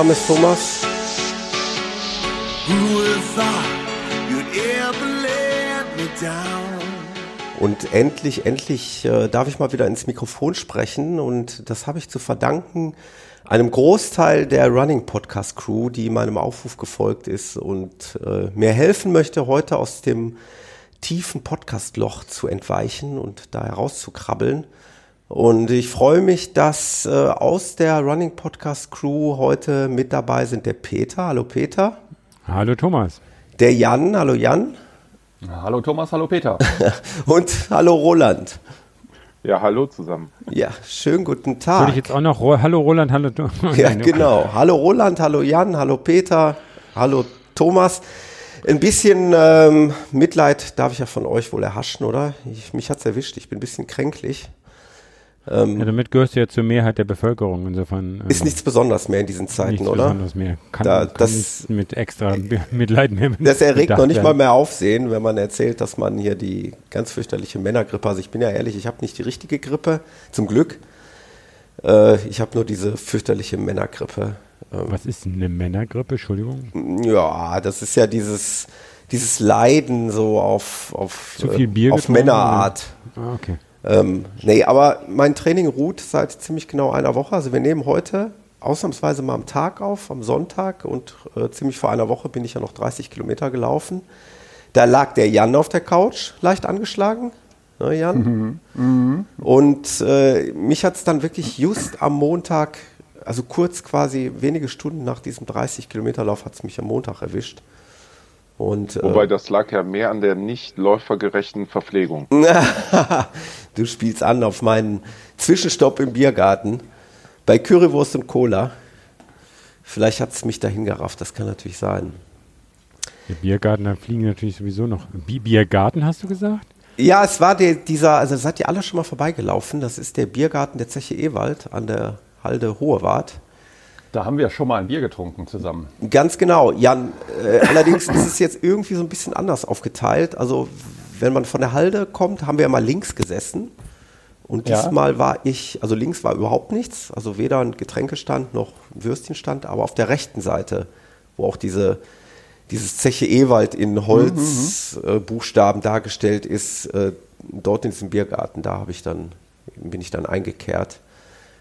Name ist Thomas. Und endlich, endlich äh, darf ich mal wieder ins Mikrofon sprechen und das habe ich zu verdanken einem Großteil der Running Podcast Crew, die meinem Aufruf gefolgt ist und äh, mir helfen möchte, heute aus dem tiefen Podcast-Loch zu entweichen und da herauszukrabbeln. Und ich freue mich, dass äh, aus der Running Podcast Crew heute mit dabei sind der Peter. Hallo Peter. Hallo Thomas. Der Jan. Hallo Jan. Hallo Thomas, hallo Peter. Und hallo Roland. Ja, hallo zusammen. Ja, schönen guten Tag. Soll ich jetzt auch noch, hallo Roland, hallo Thomas. Ja, genau. Hallo Roland, hallo Jan, hallo Peter, hallo Thomas. Ein bisschen ähm, Mitleid darf ich ja von euch wohl erhaschen, oder? Ich, mich hat's erwischt, ich bin ein bisschen kränklich. Ähm, ja, damit gehörst du ja zur Mehrheit der Bevölkerung. Insofern ähm, ist nichts Besonderes mehr in diesen Zeiten, nichts oder? Besonderes mehr. Kann, da, kann das mit extra Mitleid mehr. Das erregt noch nicht werden. mal mehr Aufsehen, wenn man erzählt, dass man hier die ganz fürchterliche Männergrippe. Also ich bin ja ehrlich, ich habe nicht die richtige Grippe, zum Glück. Äh, ich habe nur diese fürchterliche Männergrippe. Ähm, Was ist eine Männergrippe? Entschuldigung. Ja, das ist ja dieses dieses Leiden so auf auf, äh, auf Männerart. Ah, okay. Ähm, nee, aber mein Training ruht seit ziemlich genau einer Woche. Also wir nehmen heute ausnahmsweise mal am Tag auf, am Sonntag und äh, ziemlich vor einer Woche bin ich ja noch 30 Kilometer gelaufen. Da lag der Jan auf der Couch, leicht angeschlagen. Ne, Jan? Mhm. Mhm. Und äh, mich hat es dann wirklich just am Montag, also kurz quasi wenige Stunden nach diesem 30 Kilometer Lauf, hat es mich am Montag erwischt. Und, äh, Wobei das lag ja mehr an der nicht läufergerechten Verpflegung. du spielst an auf meinen Zwischenstopp im Biergarten bei Currywurst und Cola. Vielleicht hat es mich dahin gerafft, das kann natürlich sein. Der Biergarten, da fliegen natürlich sowieso noch. Biergarten hast du gesagt? Ja, es war der, dieser, also seid ihr alle schon mal vorbeigelaufen. Das ist der Biergarten der Zeche Ewald an der Halde Hohewart. Da haben wir schon mal ein Bier getrunken zusammen. Ganz genau, Jan. Äh, allerdings ist es jetzt irgendwie so ein bisschen anders aufgeteilt. Also wenn man von der Halde kommt, haben wir ja mal links gesessen. Und Ja. diesmal war ich, also links war überhaupt nichts, also weder ein Getränkestand noch ein Würstchenstand, aber auf der rechten Seite, wo auch diese, dieses Zeche Ewald in Holzbuchstaben äh, Buchstaben dargestellt ist, äh, dort in diesem Biergarten, da habe ich dann, bin ich dann eingekehrt.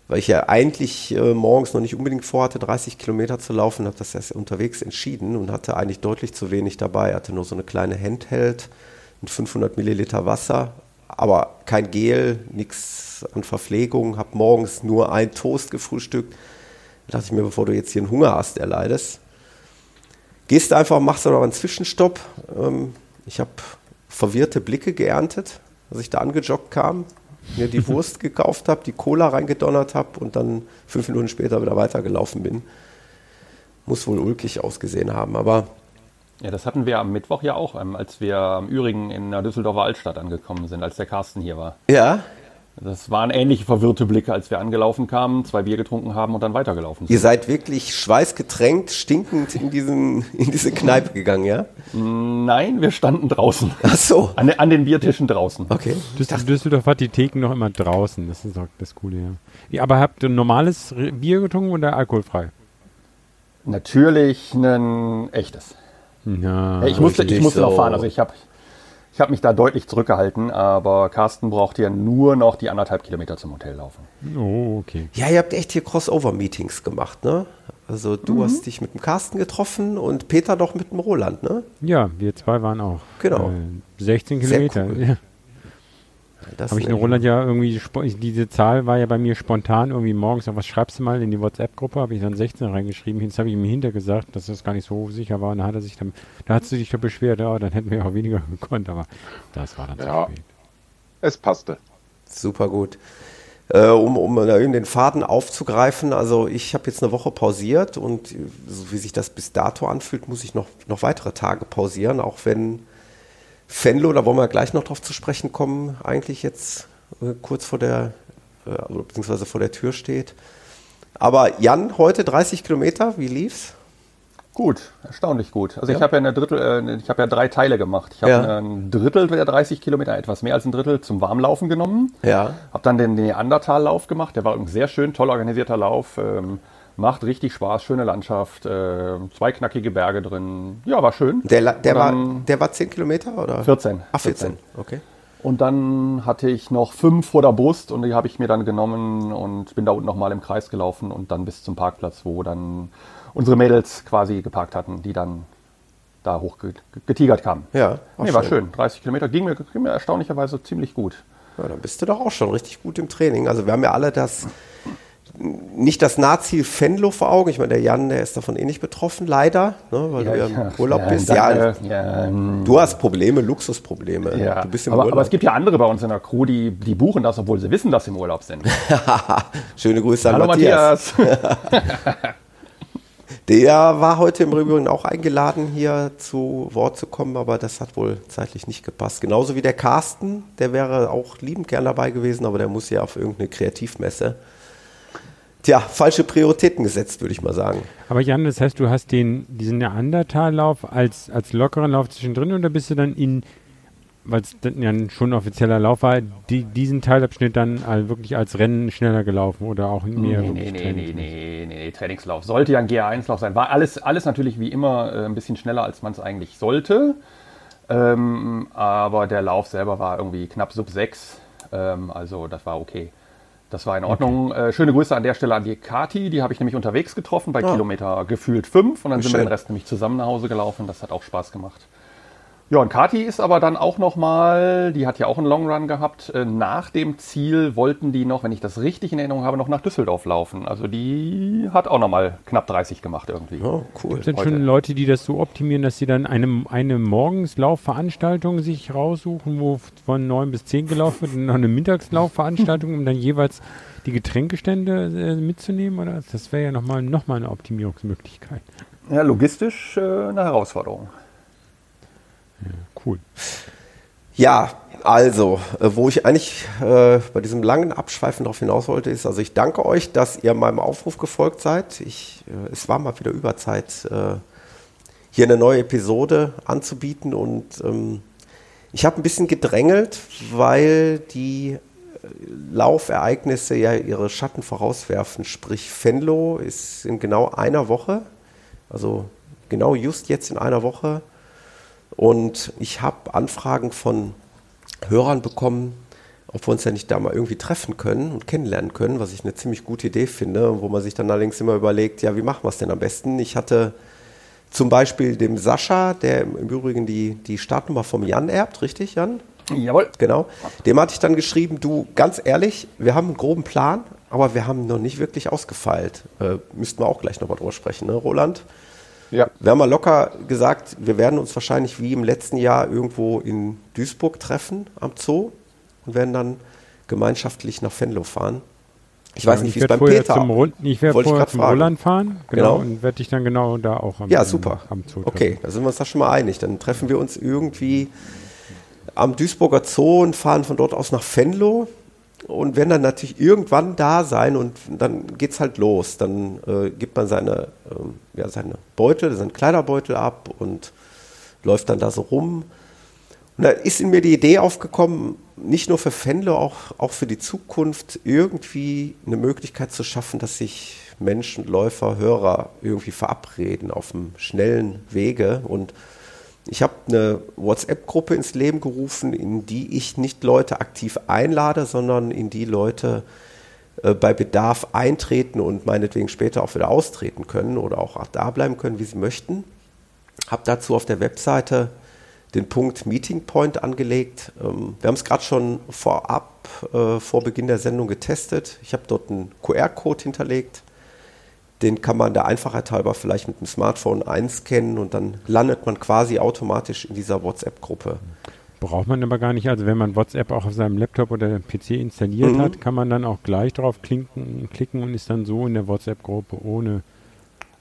Weil ich ja eigentlich äh, morgens noch nicht unbedingt vorhatte, 30 Kilometer zu laufen, habe das erst unterwegs entschieden und hatte eigentlich deutlich zu wenig dabei. Hatte nur so eine kleine Handheld mit 500 Milliliter Wasser, aber kein Gel, nichts an Verpflegung. Habe morgens nur ein Toast gefrühstückt. Da dachte ich mir, bevor du jetzt hier einen Hunger hast, erleidest, gehst einfach, machst aber einen Zwischenstopp. Ähm, ich habe verwirrte Blicke geerntet, als ich da angejoggt kam mir die Wurst gekauft habe, die Cola reingedonnert habe und dann fünf Minuten später wieder weitergelaufen bin. Muss wohl ulkig ausgesehen haben, aber Ja, das hatten wir am Mittwoch ja auch, ähm, als wir am Ürigen in der Düsseldorfer Altstadt angekommen sind, als der Carsten hier war. ja, Das waren ähnliche verwirrte Blicke, als wir angelaufen kamen, zwei Bier getrunken haben und dann weitergelaufen sind. ihr seid wirklich schweißgetränkt, stinkend in, diesen, in diese Kneipe gegangen, ja? Nein, wir standen draußen. Ach so, An, den- an den Biertischen draußen. okay. Düssel Düsseldorf hat die Theken noch immer draußen. Das ist auch das Coole, ja. ja aber habt ihr ein normales Bier getrunken oder alkoholfrei? Natürlich ein echtes. Ja. ich musste, richtig ich musste noch so. fahren, also ich habe ich hab mich da deutlich zurückgehalten, aber Carsten braucht ja nur noch die anderthalb Kilometer zum Hotel laufen. Oh, okay. Ja, ihr habt echt hier Crossover-Meetings gemacht, ne? Also du hast dich mit dem Carsten getroffen und Peter doch mit dem Roland, ne? Ja, wir zwei waren auch. Genau. Äh, 16 Sehr Kilometer. cool. Ja. Das Habe ich in Roland ja irgendwie, diese Zahl war ja bei mir spontan irgendwie morgens, noch, was schreibst du mal in die WhatsApp-Gruppe, habe ich dann 16 reingeschrieben, jetzt habe ich ihm hinter gesagt, dass das gar nicht so sicher war und dann hat er sich dann, da hat sie sich doch beschwert, ja, dann hätten wir auch weniger gekonnt, aber das war dann Ja. zu spät. Es passte. Super gut. Äh, um, um den Faden aufzugreifen, also ich habe jetzt eine Woche pausiert und so wie sich das bis dato anfühlt, muss ich noch, noch weitere Tage pausieren, auch wenn Fenlo, da wollen wir gleich noch drauf zu sprechen kommen, eigentlich jetzt äh, kurz vor der, äh, also beziehungsweise vor der Tür steht. Aber Jan, heute 30 Kilometer, wie lief's? Gut, erstaunlich gut. Also ja. ich habe ja eine Drittel, äh, ich habe ja drei Teile gemacht. Ich habe ja. ein Drittel der 30 Kilometer, etwas mehr als ein Drittel, zum Warmlaufen genommen. Ja. Habe dann den Neandertal-Lauf gemacht. Der war ein sehr schön, toll organisierter Lauf. Ähm, macht richtig Spaß, schöne Landschaft, äh, zwei knackige Berge drin. Ja, war schön. Der, der, war, der war 10 Kilometer oder? 14. Ach, 14. 14. Okay. Und dann hatte ich noch fünf vor der Brust und die habe ich mir dann genommen und bin da unten nochmal im Kreis gelaufen und dann bis zum Parkplatz, wo dann unsere Mädels quasi geparkt hatten, die dann da hoch getigert kamen. Ja, war, nee, schön. war schön. 30 Kilometer ging mir, ging mir erstaunlicherweise ziemlich gut. Ja, dann bist du doch auch schon richtig gut im Training. Also wir haben ja alle das nicht das Nahziel Fenlo vor Augen. Ich meine, der Jan, der ist davon eh nicht betroffen, leider, ne, weil ja, du ja im Urlaub ja, bist. Ja, ja, ähm, du hast Probleme, Luxusprobleme. Ja. Du bist im aber, Urlaub. aber es gibt ja andere bei uns in der Crew, die, die buchen das, obwohl sie wissen, dass sie im Urlaub sind. Schöne Grüße an Hallo, Matthias. Matthias. Der war heute im Übrigen auch eingeladen, hier zu Wort zu kommen, aber das hat wohl zeitlich nicht gepasst. Genauso wie der Carsten, der wäre auch liebend gern dabei gewesen, aber der muss ja auf irgendeine Kreativmesse. Tja, falsche Prioritäten gesetzt, würde ich mal sagen. Aber Jan, das heißt, du hast den, diesen Neandertal-Lauf als, als lockeren Lauf zwischendrin oder bist du dann in weil es ja schon ein offizieller Lauf war, die, diesen Teilabschnitt dann wirklich als Rennen schneller gelaufen oder auch mehr? Nee, nee, nee, nee, nee, nee, Trainingslauf. Sollte ja ein GA1-Lauf sein. War alles, alles natürlich wie immer äh, ein bisschen schneller, als man es eigentlich sollte. Ähm, aber der Lauf selber war irgendwie knapp sub 6. Ähm, also das war okay. Das war in Ordnung. Okay. Äh, schöne Grüße an der Stelle an die Kati. Die habe ich nämlich unterwegs getroffen bei ah. Kilometer gefühlt 5. Und dann sind Schön. wir den Rest nämlich zusammen nach Hause gelaufen. Das hat auch Spaß gemacht. Ja, und Kati ist aber dann auch nochmal, die hat ja auch einen Long Run gehabt. Äh, nach dem Ziel wollten die noch, wenn ich das richtig in Erinnerung habe, noch nach Düsseldorf laufen. Also die hat auch nochmal knapp 30 gemacht irgendwie. Oh, cool. Gibt es denn schon Leute, die das so optimieren, dass sie dann eine, eine Morgenslaufveranstaltung sich raussuchen, wo von 9 bis 10 gelaufen wird und noch eine Mittagslaufveranstaltung, um dann jeweils die Getränkestände äh, mitzunehmen? Oder? Das wäre ja nochmal noch mal eine Optimierungsmöglichkeit. Ja, logistisch äh, eine Herausforderung. Cool. Ja, also, äh, wo ich eigentlich äh, bei diesem langen Abschweifen darauf hinaus wollte, ist, also ich danke euch, dass ihr meinem Aufruf gefolgt seid. Ich, äh, es war mal wieder Überzeit, äh, hier eine neue Episode anzubieten und ähm, ich habe ein bisschen gedrängelt, weil die äh, Laufereignisse ja ihre Schatten vorauswerfen. Sprich, Fenlo ist in genau einer Woche, also genau just jetzt in einer Woche, und ich habe Anfragen von Hörern bekommen, ob wir uns ja nicht da mal irgendwie treffen können und kennenlernen können, was ich eine ziemlich gute Idee finde, wo man sich dann allerdings immer überlegt, ja, wie machen wir es denn am besten? Ich hatte zum Beispiel dem Sascha, der im Übrigen die, die Startnummer vom Jan erbt, richtig, Jan? Jawohl. Genau. Dem hatte ich dann geschrieben, du, ganz ehrlich, wir haben einen groben Plan, aber wir haben noch nicht wirklich ausgefeilt. Äh, müssten wir auch gleich nochmal drüber sprechen, ne, Roland? Ja. Wir haben mal locker gesagt, wir werden uns wahrscheinlich wie im letzten Jahr irgendwo in Duisburg treffen am Zoo und werden dann gemeinschaftlich nach Venlo fahren. Ich weiß ja, nicht, wie es beim Peter zum Rund, Ich werde vorher zum fragen. Roland fahren genau, genau. und werde dich dann genau da auch am, ja, super. am Zoo treffen. Okay, da sind wir uns da schon mal einig. Dann treffen wir uns irgendwie am Duisburger Zoo und fahren von dort aus nach Venlo und werden dann natürlich irgendwann da sein und dann geht es halt los. Dann äh, gibt man seine, äh, ja, seine Beutel, seinen Kleiderbeutel ab und läuft dann da so rum. Und da ist in mir die Idee aufgekommen, nicht nur für Fendler, auch, auch für die Zukunft irgendwie eine Möglichkeit zu schaffen, dass sich Menschen, Läufer, Hörer irgendwie verabreden auf einem schnellen Wege und ich habe eine WhatsApp-Gruppe ins Leben gerufen, in die ich nicht Leute aktiv einlade, sondern in die Leute äh, bei Bedarf eintreten und meinetwegen später auch wieder austreten können oder auch da bleiben können, wie sie möchten. Habe dazu auf der Webseite den Punkt Meeting Point angelegt. Ähm, wir haben es gerade schon vorab, äh, vor Beginn der Sendung getestet. Ich habe dort einen QR-Code hinterlegt den kann man der Einfachheit halber vielleicht mit dem Smartphone einscannen und dann landet man quasi automatisch in dieser WhatsApp-Gruppe. Braucht man aber gar nicht. Also wenn man WhatsApp auch auf seinem Laptop oder PC installiert Mhm. hat, kann man dann auch gleich drauf klinken, klicken und ist dann so in der WhatsApp-Gruppe ohne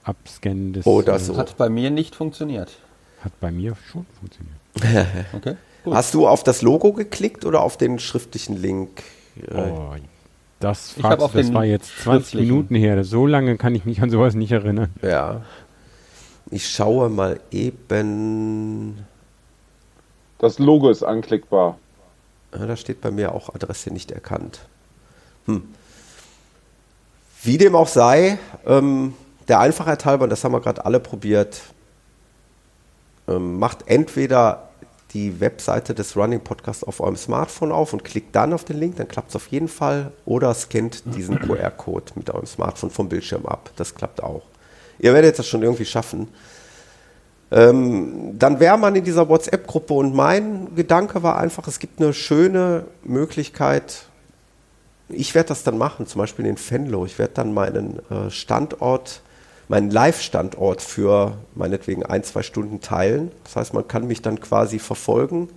Abscannen des. Oh, das äh, so. Hat bei mir nicht funktioniert. Hat bei mir schon funktioniert. Okay. Gut. Hast du auf das Logo geklickt oder auf den schriftlichen Link? Äh, Oh, das Ich fragst das war jetzt 20 schriftlichen. Minuten her. So lange kann ich mich an sowas nicht erinnern. Ja. Ich schaue mal eben. Das Logo ist anklickbar. Ja, da steht bei mir auch Adresse nicht erkannt. Hm. Wie dem auch sei, ähm, der Einfachheit halber, und das haben wir gerade alle probiert, ähm, macht entweder die Webseite des Running Podcasts auf eurem Smartphone auf und klickt dann auf den Link, dann klappt es auf jeden Fall. Oder scannt diesen QR-Code mit eurem Smartphone vom Bildschirm ab. Das klappt auch. Ihr werdet das schon irgendwie schaffen. Ähm, dann wäre man in dieser WhatsApp-Gruppe und mein Gedanke war einfach, es gibt eine schöne Möglichkeit, ich werde das dann machen, zum Beispiel in Venlo. Ich werde dann meinen äh, Standort, meinen Live-Standort für meinetwegen ein, zwei Stunden teilen. Das heißt, man kann mich dann quasi verfolgen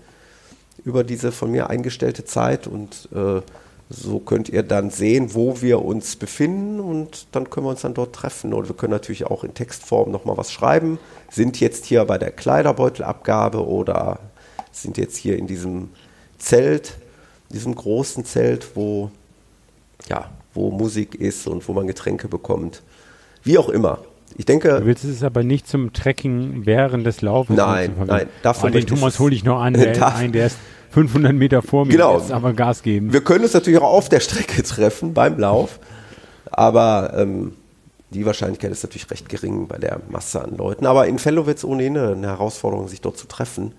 über diese von mir eingestellte Zeit und äh, so könnt ihr dann sehen, wo wir uns befinden und dann können wir uns dann dort treffen. Und wir können natürlich auch in Textform nochmal was schreiben. Sind jetzt hier bei der Kleiderbeutelabgabe oder sind jetzt hier in diesem Zelt, diesem großen Zelt, wo, ja, wo Musik ist und wo man Getränke bekommt. Wie auch immer. Ich Du denke, willst es aber nicht zum Tracking während des Laufens Nein, nein, dafür Ah, den Thomas es- hole ich noch an, der, Darf- ein, der ist 500 Meter vor mir, Genau. jetzt aber Gas geben. wir können uns natürlich auch auf der Strecke treffen beim Lauf, aber ähm, die Wahrscheinlichkeit ist natürlich recht gering bei der Masse an Leuten. Aber in Fellow wird es ohnehin eine Herausforderung, sich dort zu treffen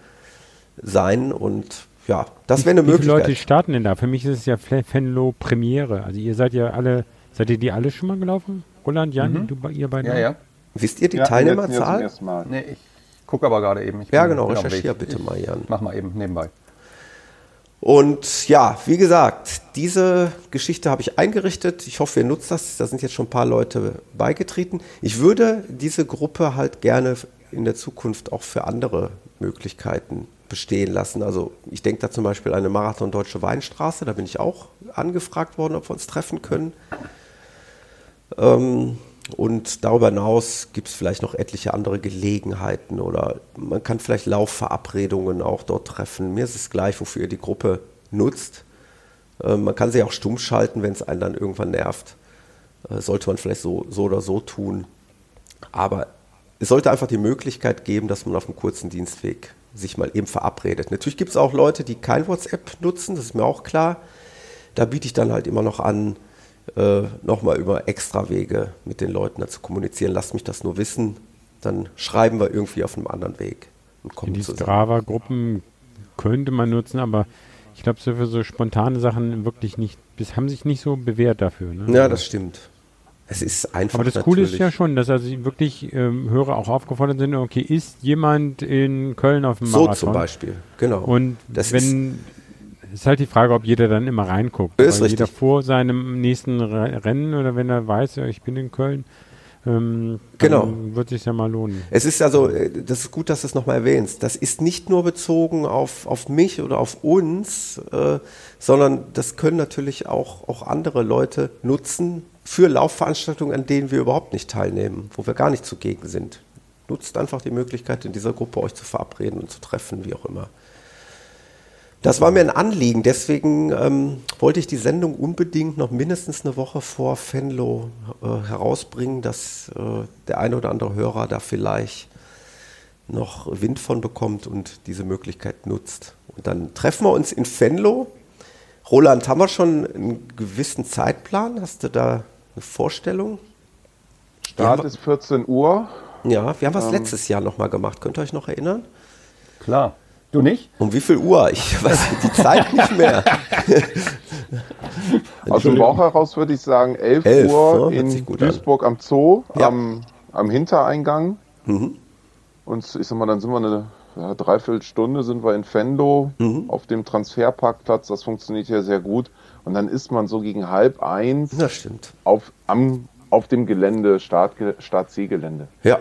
sein und ja, das wäre eine Wie viele Leute Möglichkeit. starten denn da? Für mich ist es ja Venlo Premiere. Also ihr seid ja alle, seid ihr die alle schon mal gelaufen? Roland, Jan, du, ihr beiden? Ja, ja. Wisst ihr die Ja, Teilnehmerzahl? Nee, ich gucke aber gerade eben. Ich Ja, genau, bin auf dem recherchier Weg. bitte ich mal, Jan. Mach mal eben nebenbei. Und ja, wie gesagt, diese Geschichte habe ich eingerichtet. Ich hoffe, ihr nutzt das. Da sind jetzt schon ein paar Leute beigetreten. Ich würde diese Gruppe halt gerne in der Zukunft auch für andere Möglichkeiten bestehen lassen. Also ich denke da zum Beispiel an eine Marathon Deutsche Weinstraße. Da bin ich auch angefragt worden, ob wir uns treffen können. Ähm, und darüber hinaus gibt es vielleicht noch etliche andere Gelegenheiten oder man kann vielleicht Laufverabredungen auch dort treffen. Mir ist es gleich, wofür ihr die Gruppe nutzt. Ähm, man kann sie auch stumm schalten, wenn es einen dann irgendwann nervt. Äh, sollte man vielleicht so, so oder so tun. Aber es sollte einfach die Möglichkeit geben, dass man auf einem kurzen Dienstweg sich mal eben verabredet. Natürlich gibt es auch Leute, die kein WhatsApp nutzen, das ist mir auch klar. Da biete ich dann halt immer noch an, äh, nochmal über Extrawege mit den Leuten da zu kommunizieren. Lasst mich das nur wissen, dann schreiben wir irgendwie auf einem anderen Weg und kommen Die. Strava-Gruppen könnte man nutzen, aber ich glaube, so für so spontane Sachen wirklich nicht, bis haben sich nicht so bewährt dafür. Ne? Ja, das stimmt. Es ist einfach aber das Coole ist natürlich- ja schon, dass also wirklich ähm, Hörer auch aufgefordert sind, okay, ist jemand in Köln auf dem so Marathon? zum Beispiel, genau. Und Das wenn ist halt die Frage, ob jeder dann immer reinguckt. Ist Weil jeder richtig. vor seinem nächsten Re Rennen oder wenn er weiß, ich bin in Köln, ähm, Genau. dann wird sich ja mal lohnen. Es ist also, äh, das ist gut, dass du es nochmal erwähnst. Das ist nicht nur bezogen auf, auf mich oder auf uns, äh, sondern das können natürlich auch, auch andere Leute nutzen für Laufveranstaltungen, an denen wir überhaupt nicht teilnehmen, wo wir gar nicht zugegen sind. Nutzt einfach die Möglichkeit, in dieser Gruppe euch zu verabreden und zu treffen, wie auch immer. Das war mir ein Anliegen, deswegen ähm, wollte ich die Sendung unbedingt noch mindestens eine Woche vor Venlo äh, herausbringen, dass äh, der eine oder andere Hörer da vielleicht noch Wind von bekommt und diese Möglichkeit nutzt. Und dann treffen wir uns in Venlo. Roland, haben wir schon einen gewissen Zeitplan? Hast du da eine Vorstellung? Start ist 14 Uhr. Ja, wir haben was Ähm. letztes Jahr nochmal gemacht. Könnt ihr euch noch erinnern? Klar. Du nicht? Um wie viel Uhr? Ich weiß die Zeit nicht mehr. Aus dem Bauch heraus würde ich sagen 11, 11, Uhr ne? In gut an. Duisburg am Zoo, Ja. am, am Hintereingang. Mhm. Und ich sag mal, dann sind wir eine ja, Dreiviertelstunde sind wir in Venlo Mhm. auf dem Transferparkplatz. Das funktioniert ja sehr gut. Und dann ist man so gegen halb eins Das stimmt. auf, am, auf dem Gelände, Start, Start-C-Gelände. Ja.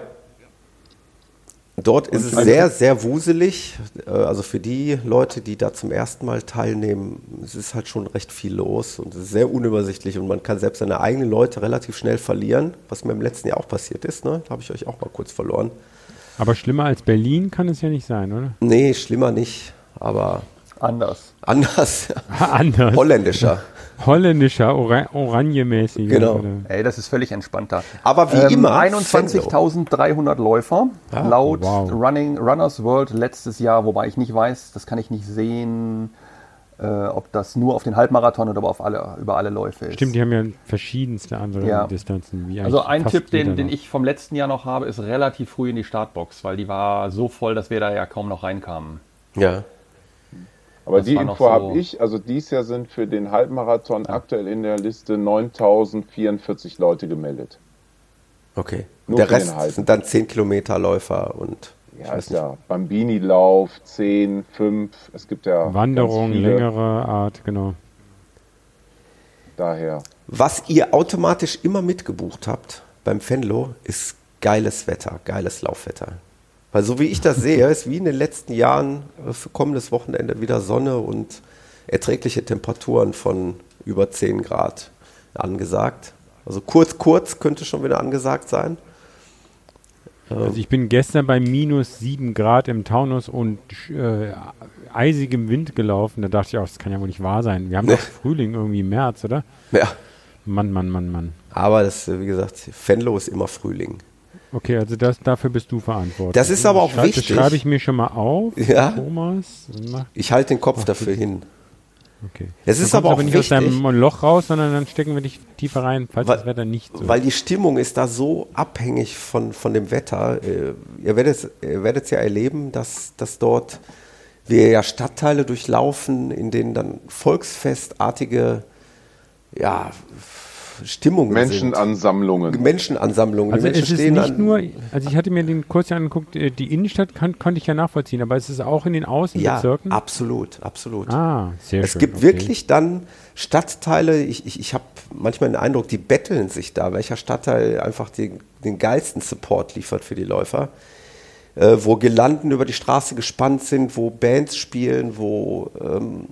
Dort ist es sehr, sehr wuselig. Äh, Also für die Leute, die da zum ersten Mal teilnehmen, es ist halt schon recht viel los und es ist sehr unübersichtlich und man kann selbst seine eigenen Leute relativ schnell verlieren, was mir im letzten Jahr auch passiert ist. Ne? Da habe ich euch auch mal kurz verloren. Aber schlimmer als Berlin kann es ja nicht sein, oder? Nee, schlimmer nicht, aber Anders. anders. Anders. Holländischer. Holländischer, Ora Oranjemäßig. Genau. oder? Ey, das ist völlig entspannter. Aber wie Ähm, immer. 21.300 Läufer Ah, laut wow. Running Runners World letztes Jahr, wobei ich nicht weiß, das kann ich nicht sehen, äh, ob das nur auf den Halbmarathon oder auf alle, über alle Läufe ist. Stimmt, die haben ja verschiedenste andere Ja. Distanzen. Wie Also ein Tipp, den, den ich vom letzten Jahr noch habe, ist relativ früh in die Startbox, weil die war so voll, dass wir da ja kaum noch reinkamen. Ja. Aber Das die Info so- habe ich, also dies Jahr sind für den Halbmarathon aktuell in der Liste 9044 Leute gemeldet. Okay. Nur Der Rest sind dann 10 Kilometer Läufer und Ja, ist ja Bambini-Lauf, 10, 5, es gibt ja Wanderung, ganz viele. längere Art, genau. Daher. Was ihr automatisch immer mitgebucht habt beim Fenlo, ist geiles Wetter, geiles Laufwetter. Weil so wie ich das sehe, ist wie in den letzten Jahren äh, für kommendes Wochenende wieder Sonne und erträgliche Temperaturen von über 10 Grad angesagt. Also kurz, kurz könnte schon wieder angesagt sein. Also ich bin gestern bei minus 7 Grad im Taunus und äh, eisigem Wind gelaufen. Da dachte ich auch, das kann ja wohl nicht wahr sein. Wir haben Nee. doch Frühling irgendwie März, oder? Ja, Mann, Mann, Mann, Mann. aber das, äh, wie gesagt, Fenlo ist immer Frühling. Okay, also das, dafür bist du verantwortlich. Das ist aber auch Schreib, wichtig. Das schreibe ich mir schon mal auf. Ja. Thomas. Mach, Ich halte den Kopf dafür hin. okay. Es ist aber auch nicht aus wichtig. deinem Loch raus, sondern dann stecken wir dich tiefer rein, falls Weil- das Wetter nicht so Weil die Stimmung ist da so abhängig von, von dem Wetter. Äh, Ihr werdet ihr werdet ja erleben, dass, dass dort wir ja Stadtteile durchlaufen, in denen dann volksfestartige ja, Stimmungen sind. Menschenansammlungen. Menschenansammlungen. Also Menschen es ist nicht nur, also ich hatte mir den Kurs ja angeguckt, äh, die Innenstadt kann, konnte ich ja nachvollziehen, aber es ist auch in den ja, Außenbezirken. absolut, absolut. Ah, sehr Es schön. gibt okay. wirklich dann Stadtteile, ich, ich, ich habe manchmal den Eindruck, die betteln sich da, welcher Stadtteil einfach den, den geilsten Support liefert für die Läufer. Äh, wo Girlanden über die Straße gespannt sind, wo Bands spielen, wo ähm,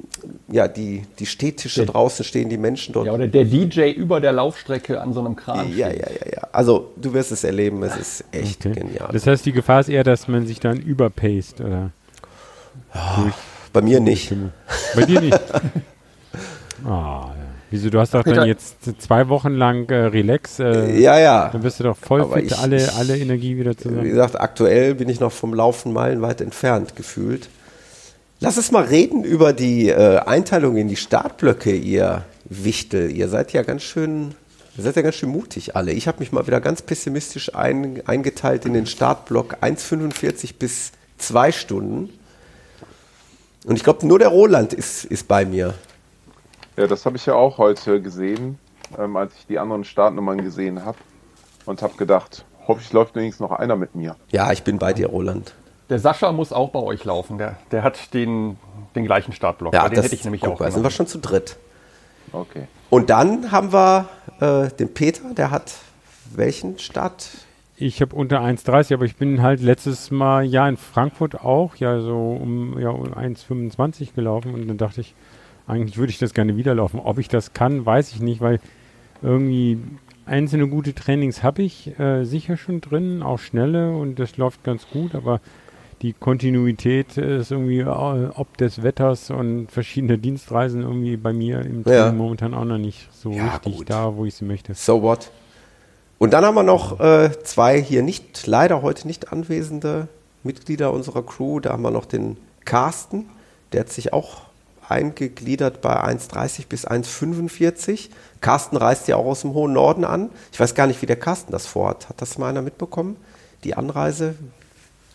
ja, die, die Städtische draußen stehen, die Menschen dort. Ja, oder der DJ über der Laufstrecke an so einem Kran ja, steht. ja, ja, ja. Also du wirst es erleben, es ist echt Okay. genial. Das heißt, die Gefahr ist eher, dass man sich dann überpaced, oder? Bei mir nicht. Bei dir nicht. Ah, ja. Wieso, du hast doch dann jetzt zwei Wochen lang äh, Relax, äh, Ja, ja. dann bist du doch voll Aber fit, ich- alle, ich- alle Energie wieder Wie zusammen. gesagt, aktuell bin ich noch vom Laufen meilenweit entfernt gefühlt. Lass uns mal reden über die äh, Einteilung in die Startblöcke, ihr Wichtel. Ihr seid ja ganz schön, ihr seid ja ganz schön mutig alle. Ich habe mich mal wieder ganz pessimistisch ein, eingeteilt in den Startblock 1,45 bis 2 Stunden. Und ich glaube, nur der Roland ist, ist bei mir. Ja, das habe ich ja auch heute gesehen, ähm, als ich die anderen Startnummern gesehen habe. Und habe gedacht, hoffentlich läuft wenigstens noch einer mit mir. Ja, ich bin bei dir, Roland. Der Sascha muss auch bei euch laufen. Der, der hat den, den gleichen Startblock. Ja, den das hätte ich nämlich guck auch mal, sind wir schon zu dritt. Okay. Und dann haben wir äh, den Peter, der hat welchen Start? Ich habe unter 1,30, aber ich bin halt letztes Mal ja in Frankfurt auch ja so um, ja, um 1,25 gelaufen und dann dachte ich, eigentlich würde ich das gerne wieder laufen. Ob ich das kann, weiß ich nicht, weil irgendwie einzelne gute Trainings habe ich äh, sicher schon drin, auch schnelle und das läuft ganz gut, aber die Kontinuität ist irgendwie äh, ob des Wetters und verschiedene Dienstreisen irgendwie bei mir im Training Ja. momentan auch noch nicht so Ja, richtig gut. da, wo ich sie möchte. So what? Und dann haben wir noch äh, zwei hier nicht, leider heute nicht anwesende Mitglieder unserer Crew. Da haben wir noch den Carsten, der hat sich auch eingegliedert bei 1,30 bis 1,45. Carsten reist ja auch aus dem hohen Norden an. Ich weiß gar nicht, wie der Carsten das vorhat. Hat das mal einer mitbekommen? Die Anreise?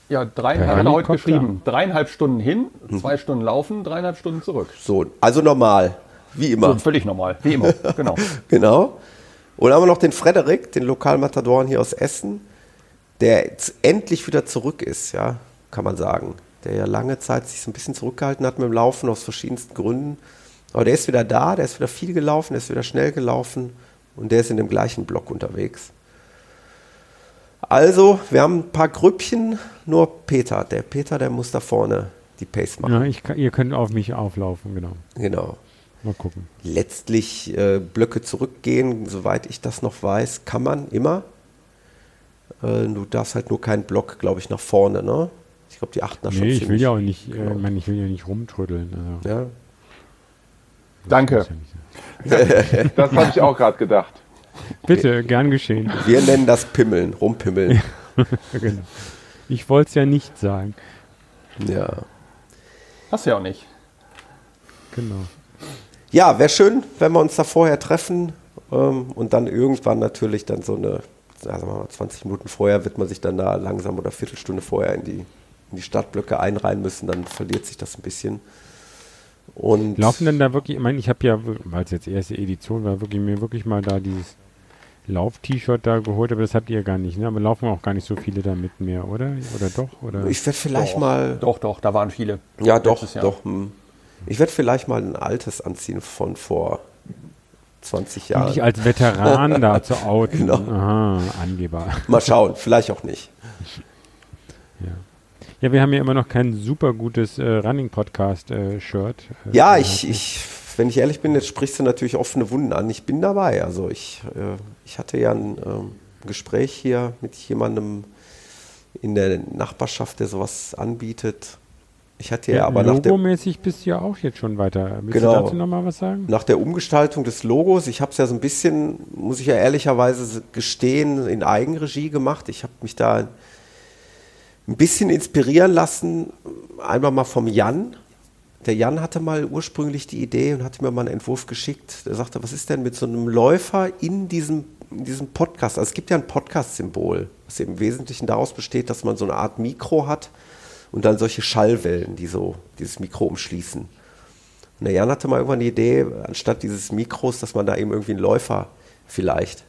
Ja, dreieinhalb, hat er heute geschrieben. Dreieinhalb Stunden hin, Mhm. zwei Stunden laufen, dreieinhalb Stunden zurück. So, also normal, wie So, immer. völlig normal, wie immer. genau. Genau. Und dann haben wir noch den Frederik, den Lokalmatadoren hier aus Essen, der jetzt endlich wieder zurück ist, ja, kann man sagen. Der ja lange Zeit sich so ein bisschen zurückgehalten hat mit dem Laufen aus verschiedensten Gründen. Aber der ist wieder da, der ist wieder viel gelaufen, der ist wieder schnell gelaufen und der ist in dem gleichen Block unterwegs. Also, wir haben ein paar Grüppchen, nur Peter. Der Peter, der muss da vorne die Pace machen. Ja, ich, ihr könnt auf mich auflaufen, genau. Genau. Mal gucken. Letztlich äh, Blöcke zurückgehen, soweit ich das noch weiß, kann man immer. Äh, du darfst halt nur keinen Block, glaube ich, nach vorne, ne? Ich glaube, die achten da schon Nee, ich will ja auch nicht, äh, Genau. ich meine, ich will ja nicht rumtrödeln. Also, Ja. Danke. ja. Das habe ich auch gerade gedacht. Bitte, gern geschehen. Wir nennen das Pimmeln, rumpimmeln. genau. Ich wollte es ja nicht sagen. ja. Hast du ja auch nicht. Genau. Ja, wäre schön, wenn wir uns da vorher treffen ähm, und dann irgendwann natürlich dann so eine, sagen wir mal, 20 Minuten vorher wird man sich dann da langsam oder Viertelstunde vorher in die, in die Startblöcke einreihen müssen, dann verliert sich das ein bisschen. Und Laufen denn da wirklich, ich meine, ich habe ja, weil es jetzt erste Edition war, wirklich mir wirklich mal da dieses Lauf-T-Shirt da geholt, aber das habt ihr ja gar nicht, ne? Aber laufen auch gar nicht so viele damit mehr, oder? Oder doch? Oder? ich werde vielleicht Doch, mal, Doch, doch, da waren viele. ja doch, doch, hm. ich werde vielleicht mal ein altes anziehen von vor 20 um Jahren. dich als Veteran da zu outen. Genau. Aha, Angeber. Mal schauen, vielleicht auch nicht. Ja, wir haben ja immer noch kein super gutes äh, Running-Podcast-Shirt. Äh, Ja, äh, ich, ich, wenn ich ehrlich bin, jetzt sprichst du natürlich offene Wunden an. Ich bin dabei. Also ich, äh, ich hatte ja ein ähm, Gespräch hier mit jemandem in der Nachbarschaft, der sowas anbietet. Ich hatte ja, Ja, aber nach der, Logomäßig bist du ja auch jetzt schon weiter. Willst Genau. du dazu nochmal was sagen? nach der Umgestaltung des Logos, ich habe es ja so ein bisschen, muss ich ja ehrlicherweise gestehen, in Eigenregie gemacht. Ich habe mich da ein bisschen inspirieren lassen, einmal mal vom Jan. Der Jan hatte mal ursprünglich die Idee und hatte mir mal einen Entwurf geschickt. Der sagte, was ist denn mit so einem Läufer in diesem, in diesem Podcast? Also es gibt ja ein Podcast-Symbol, was im Wesentlichen daraus besteht, dass man so eine Art Mikro hat und dann solche Schallwellen, die so dieses Mikro umschließen. Und der Jan hatte mal irgendwann die Idee, anstatt dieses Mikros, dass man da eben irgendwie einen Läufer vielleicht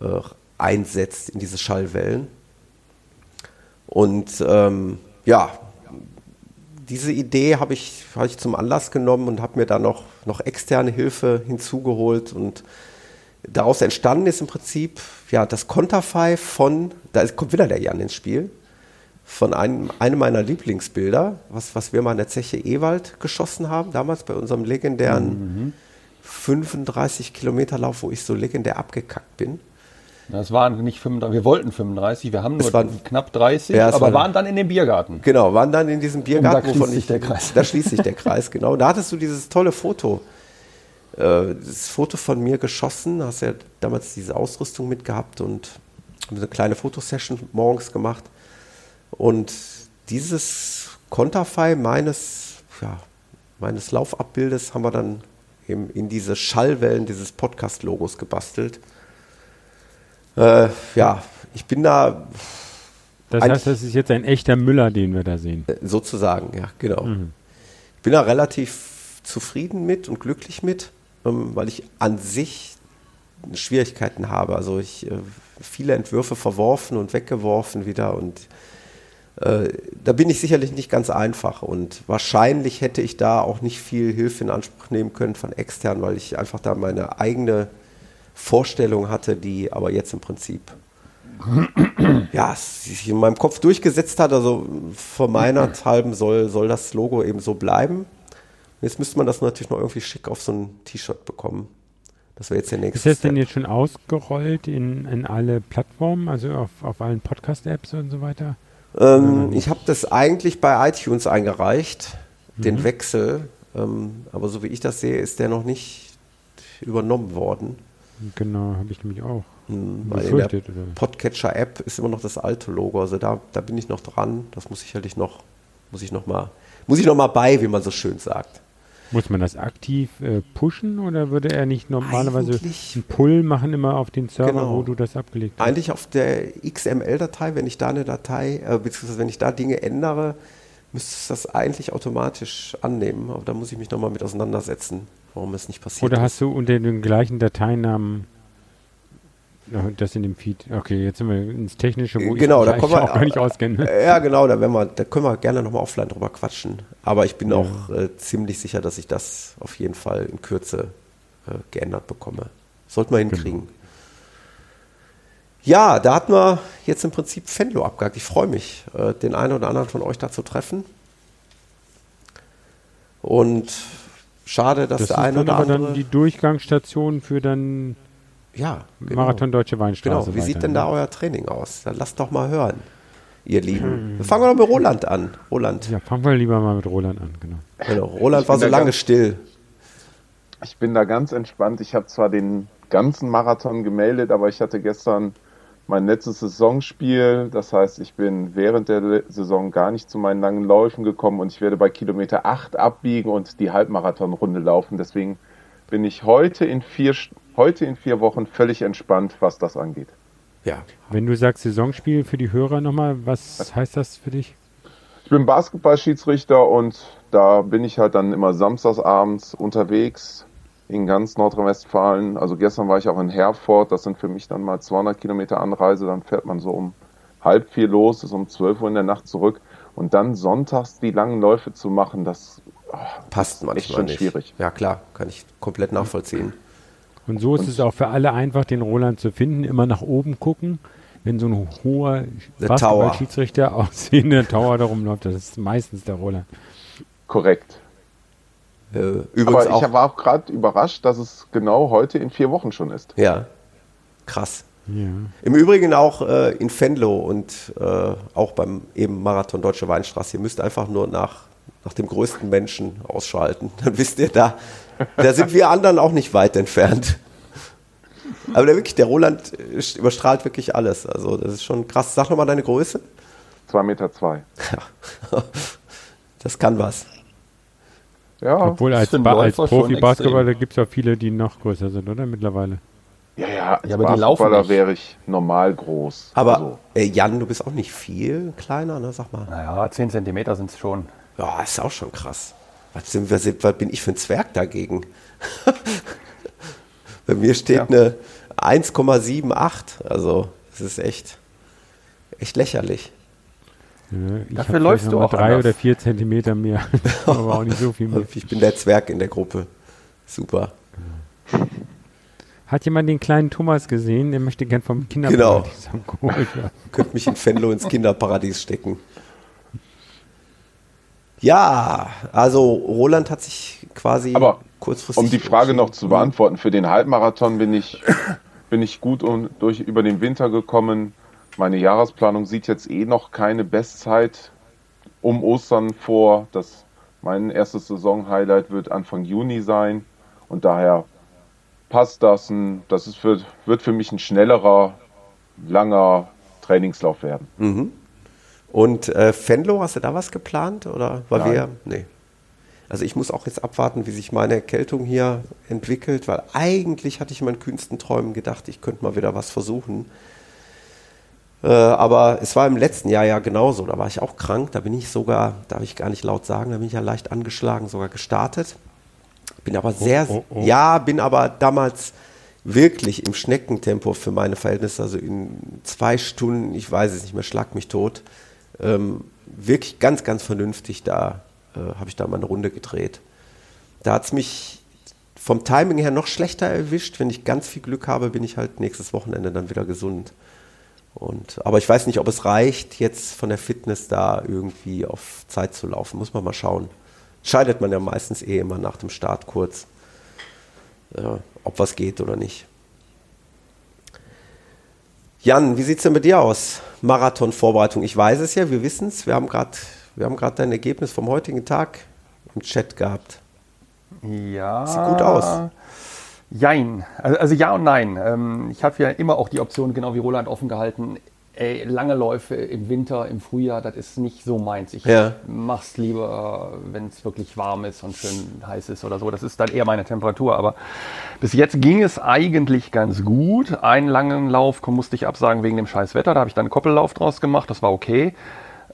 äh, einsetzt in diese Schallwellen. Und ähm, ja, diese Idee habe ich, hab ich zum Anlass genommen und habe mir da noch, noch externe Hilfe hinzugeholt. Und daraus entstanden ist im Prinzip ja, das Konterfei von, da kommt wieder der Jan ins Spiel, von einem, einem meiner Lieblingsbilder, was, was wir mal in der Zeche Ewald geschossen haben, damals bei unserem legendären 35 Kilometer Lauf, wo ich so legendär abgekackt bin. Das waren nicht 35, wir wollten 35, wir haben nur Es waren- knapp 30, Ja, es aber waren- waren dann in dem Biergarten. Genau, waren dann in diesem Biergarten, da schließt sich ich, der Kreis. Da schließt sich der Kreis, genau. Da hattest du dieses tolle Foto, äh, das Foto von mir geschossen, hast ja damals diese Ausrüstung mitgehabt und haben so eine kleine Fotosession morgens gemacht. Und dieses Konterfei meines, ja, meines Laufabbildes haben wir dann eben in diese Schallwellen dieses Podcast-Logos gebastelt. Äh, ja, ich bin da Das heißt, das ist jetzt ein echter Müller, den wir da sehen. Äh, Sozusagen, ja, genau. Ich bin da relativ zufrieden mit und glücklich mit, ähm, weil ich an sich Schwierigkeiten habe. Also ich äh, viele Entwürfe verworfen und weggeworfen wieder und äh, da bin ich sicherlich nicht ganz einfach und wahrscheinlich hätte ich da auch nicht viel Hilfe in Anspruch nehmen können von extern, weil ich einfach da meine eigene Vorstellung hatte, die aber jetzt im Prinzip ja, sich in meinem Kopf durchgesetzt hat. Also von meiner halben soll, soll das Logo eben so bleiben. Jetzt müsste man das natürlich noch irgendwie schick auf so ein T-Shirt bekommen. Das wäre jetzt der nächste Ist das denn jetzt schon ausgerollt in, in alle Plattformen, also auf, auf allen Podcast-Apps und so weiter? Ähm, ich habe das eigentlich bei iTunes eingereicht, den Wechsel. Ähm, aber so wie ich das sehe, ist der noch nicht übernommen worden. Genau, habe ich nämlich auch. Hm, Weil in der? Podcatcher-App ist immer noch das alte Logo. Also da, da bin ich noch dran. Das muss sicherlich noch, muss ich noch mal, muss ich noch mal bei, wie man so schön sagt. Muss man das aktiv äh, pushen oder würde er nicht normalerweise Eigentlich- einen Pull machen immer auf den Server, Genau. wo du das abgelegt hast? Eigentlich auf der XML-Datei, wenn ich da eine Datei, äh, beziehungsweise wenn ich da Dinge ändere, müsste es das eigentlich automatisch annehmen. Aber da muss ich mich nochmal mit auseinandersetzen, warum es nicht passiert Oder ist. hast du unter den gleichen Dateinamen das in dem Feed? Okay, jetzt sind wir ins Technische, wo Genau, ich da kommen wir- auch gar nicht auskenne. Ja, genau, da, werden wir, da können wir gerne nochmal offline drüber quatschen. Aber ich bin Ja. auch äh, ziemlich sicher, dass ich das auf jeden Fall in Kürze äh, geändert bekomme. Sollten wir hinkriegen. Ja, da hatten wir jetzt im Prinzip Fenlo abgehakt. Ich freue mich, äh, den einen oder anderen von euch da zu treffen. Und schade, dass Das der ist eine oder aber andere. dann die Durchgangsstation für dann ja, genau. Marathon Deutsche Weinstraße. Genau. Wie sieht weiter, denn ne? da euer Training aus? Dann lasst doch mal hören, ihr Lieben. Wir fangen wir doch mit Roland an. Roland. Ja, fangen wir lieber mal mit Roland an, genau. Genau. Roland Ich war so lange ganz- still. Ich bin da ganz entspannt. Ich habe zwar den ganzen Marathon gemeldet, aber ich hatte gestern mein letztes Saisonspiel. Das heißt, ich bin während der Saison gar nicht zu meinen langen Läufen gekommen und ich werde bei Kilometer 8 abbiegen und die Halbmarathonrunde laufen. Deswegen bin ich heute in vier, heute in vier Wochen völlig entspannt, was das angeht. Ja. Wenn du sagst Saisonspiel für die Hörer nochmal, was heißt das für dich? Ich bin Basketballschiedsrichter und da bin ich halt dann immer samstagsabends unterwegs in ganz Nordrhein-Westfalen. Also gestern war ich auch in Herford, das sind für mich dann mal 200 Kilometer Anreise, dann fährt man so um halb vier los, ist um 12 Uhr in der Nacht zurück und dann sonntags die langen Läufe zu machen, das Passt manchmal echt schon nicht. schwierig. Ja, klar, kann ich komplett nachvollziehen. Und so ist es auch für alle einfach, den Roland zu finden, immer nach oben gucken. Wenn so ein hoher Basketballschiedsrichter aussehender Tower da rumläuft, das ist meistens der Roland. korrekt. Äh, übrigens Aber auch. ich war auch gerade überrascht, dass es genau heute in vier Wochen schon ist. ja, krass. Ja. Im Übrigen auch äh, in Venlo und äh, auch beim eben Marathon Deutsche Weinstraße. Ihr müsst einfach nur nach, nach dem größten Menschen ausschalten. Dann wisst ihr, da, da sind wir anderen auch nicht weit entfernt. Aber der, wirklich, der Roland äh, überstrahlt wirklich alles. Also das ist schon krass. Sag nochmal deine Größe. Zwei Meter zwei. Das kann was. Ja, Obwohl als, ba als Profi-Basketballer gibt es ja viele, die noch größer sind, oder? Mittlerweile. ja, ja, als Ja, aber die laufen Basketballer nicht. wäre ich normal groß. Aber Also, äh, Jan, du bist auch nicht viel kleiner, ne? Sag mal. Naja, 10 Zentimeter sind es schon. Ja, ist auch schon krass. Was, sind sind- was bin ich für ein Zwerg dagegen? Bei mir steht Ja. eine 1,78. Also, das ist echt, echt lächerlich. Ich Dafür läufst du auch drei anders. oder vier Zentimeter mehr. Aber auch nicht so viel mehr. Ich bin der Zwerg in der Gruppe. Super. Hat jemand den kleinen Thomas gesehen? Der möchte gern vom Kinderparadies abgeholt werden. Könnt mich in Venlo ins Kinderparadies stecken. Ja, also Roland hat sich quasi Aber kurzfristig. Um die Frage noch zu beantworten, für den Halbmarathon bin ich, bin ich gut um, durch, über den Winter gekommen. Meine Jahresplanung sieht jetzt eh noch keine Bestzeit um Ostern vor. Das, mein erstes Saisonhighlight wird Anfang Juni sein. Und daher passt das. Ein, das ist für, wird für mich ein schnellerer, langer Trainingslauf werden. Und äh, Venlo, hast du da was geplant? Oder weil Nein. wir. Nee. Also ich muss auch jetzt abwarten, wie sich meine Erkältung hier entwickelt, weil eigentlich hatte ich in meinen kühnsten Träumen gedacht, ich könnte mal wieder was versuchen. Äh, aber es war im letzten Jahr ja genauso. Da war ich auch krank. Da bin ich sogar, darf ich gar nicht laut sagen, da bin ich ja leicht angeschlagen, sogar gestartet. Bin aber sehr, oh, oh. ja, bin aber damals wirklich im Schneckentempo für meine Verhältnisse, also in zwei Stunden, ich weiß es nicht mehr, schlag mich tot, ähm, wirklich ganz, ganz vernünftig, da äh, habe ich da mal eine Runde gedreht. Da hat es mich vom Timing her noch schlechter erwischt. Wenn ich ganz viel Glück habe, bin ich halt nächstes Wochenende dann wieder gesund. Und, aber ich weiß nicht, ob es reicht, jetzt von der Fitness da irgendwie auf Zeit zu laufen. Muss man mal schauen. Scheidet man ja meistens eh immer nach dem Start kurz, ja, ob was geht oder nicht. Jan, wie sieht es denn bei dir aus? Marathon-Vorbereitung. Ich weiß es ja, wir wissen es. Wir haben gerade dein Ergebnis vom heutigen Tag im Chat gehabt. Ja. Sieht gut aus. Jein. Also, also ja und nein. Ähm, ich habe ja immer auch die Option, genau wie Roland, offen gehalten. Ey, lange Läufe im Winter, im Frühjahr, das ist nicht so meins. Ich Ja. mach's lieber, wenn es wirklich warm ist und schön heiß ist oder so. Das ist dann eher meine Temperatur. Aber bis jetzt ging es eigentlich ganz gut. Einen langen Lauf musste ich absagen wegen dem scheiß Wetter. Da habe ich dann einen Koppellauf draus gemacht. Das war okay.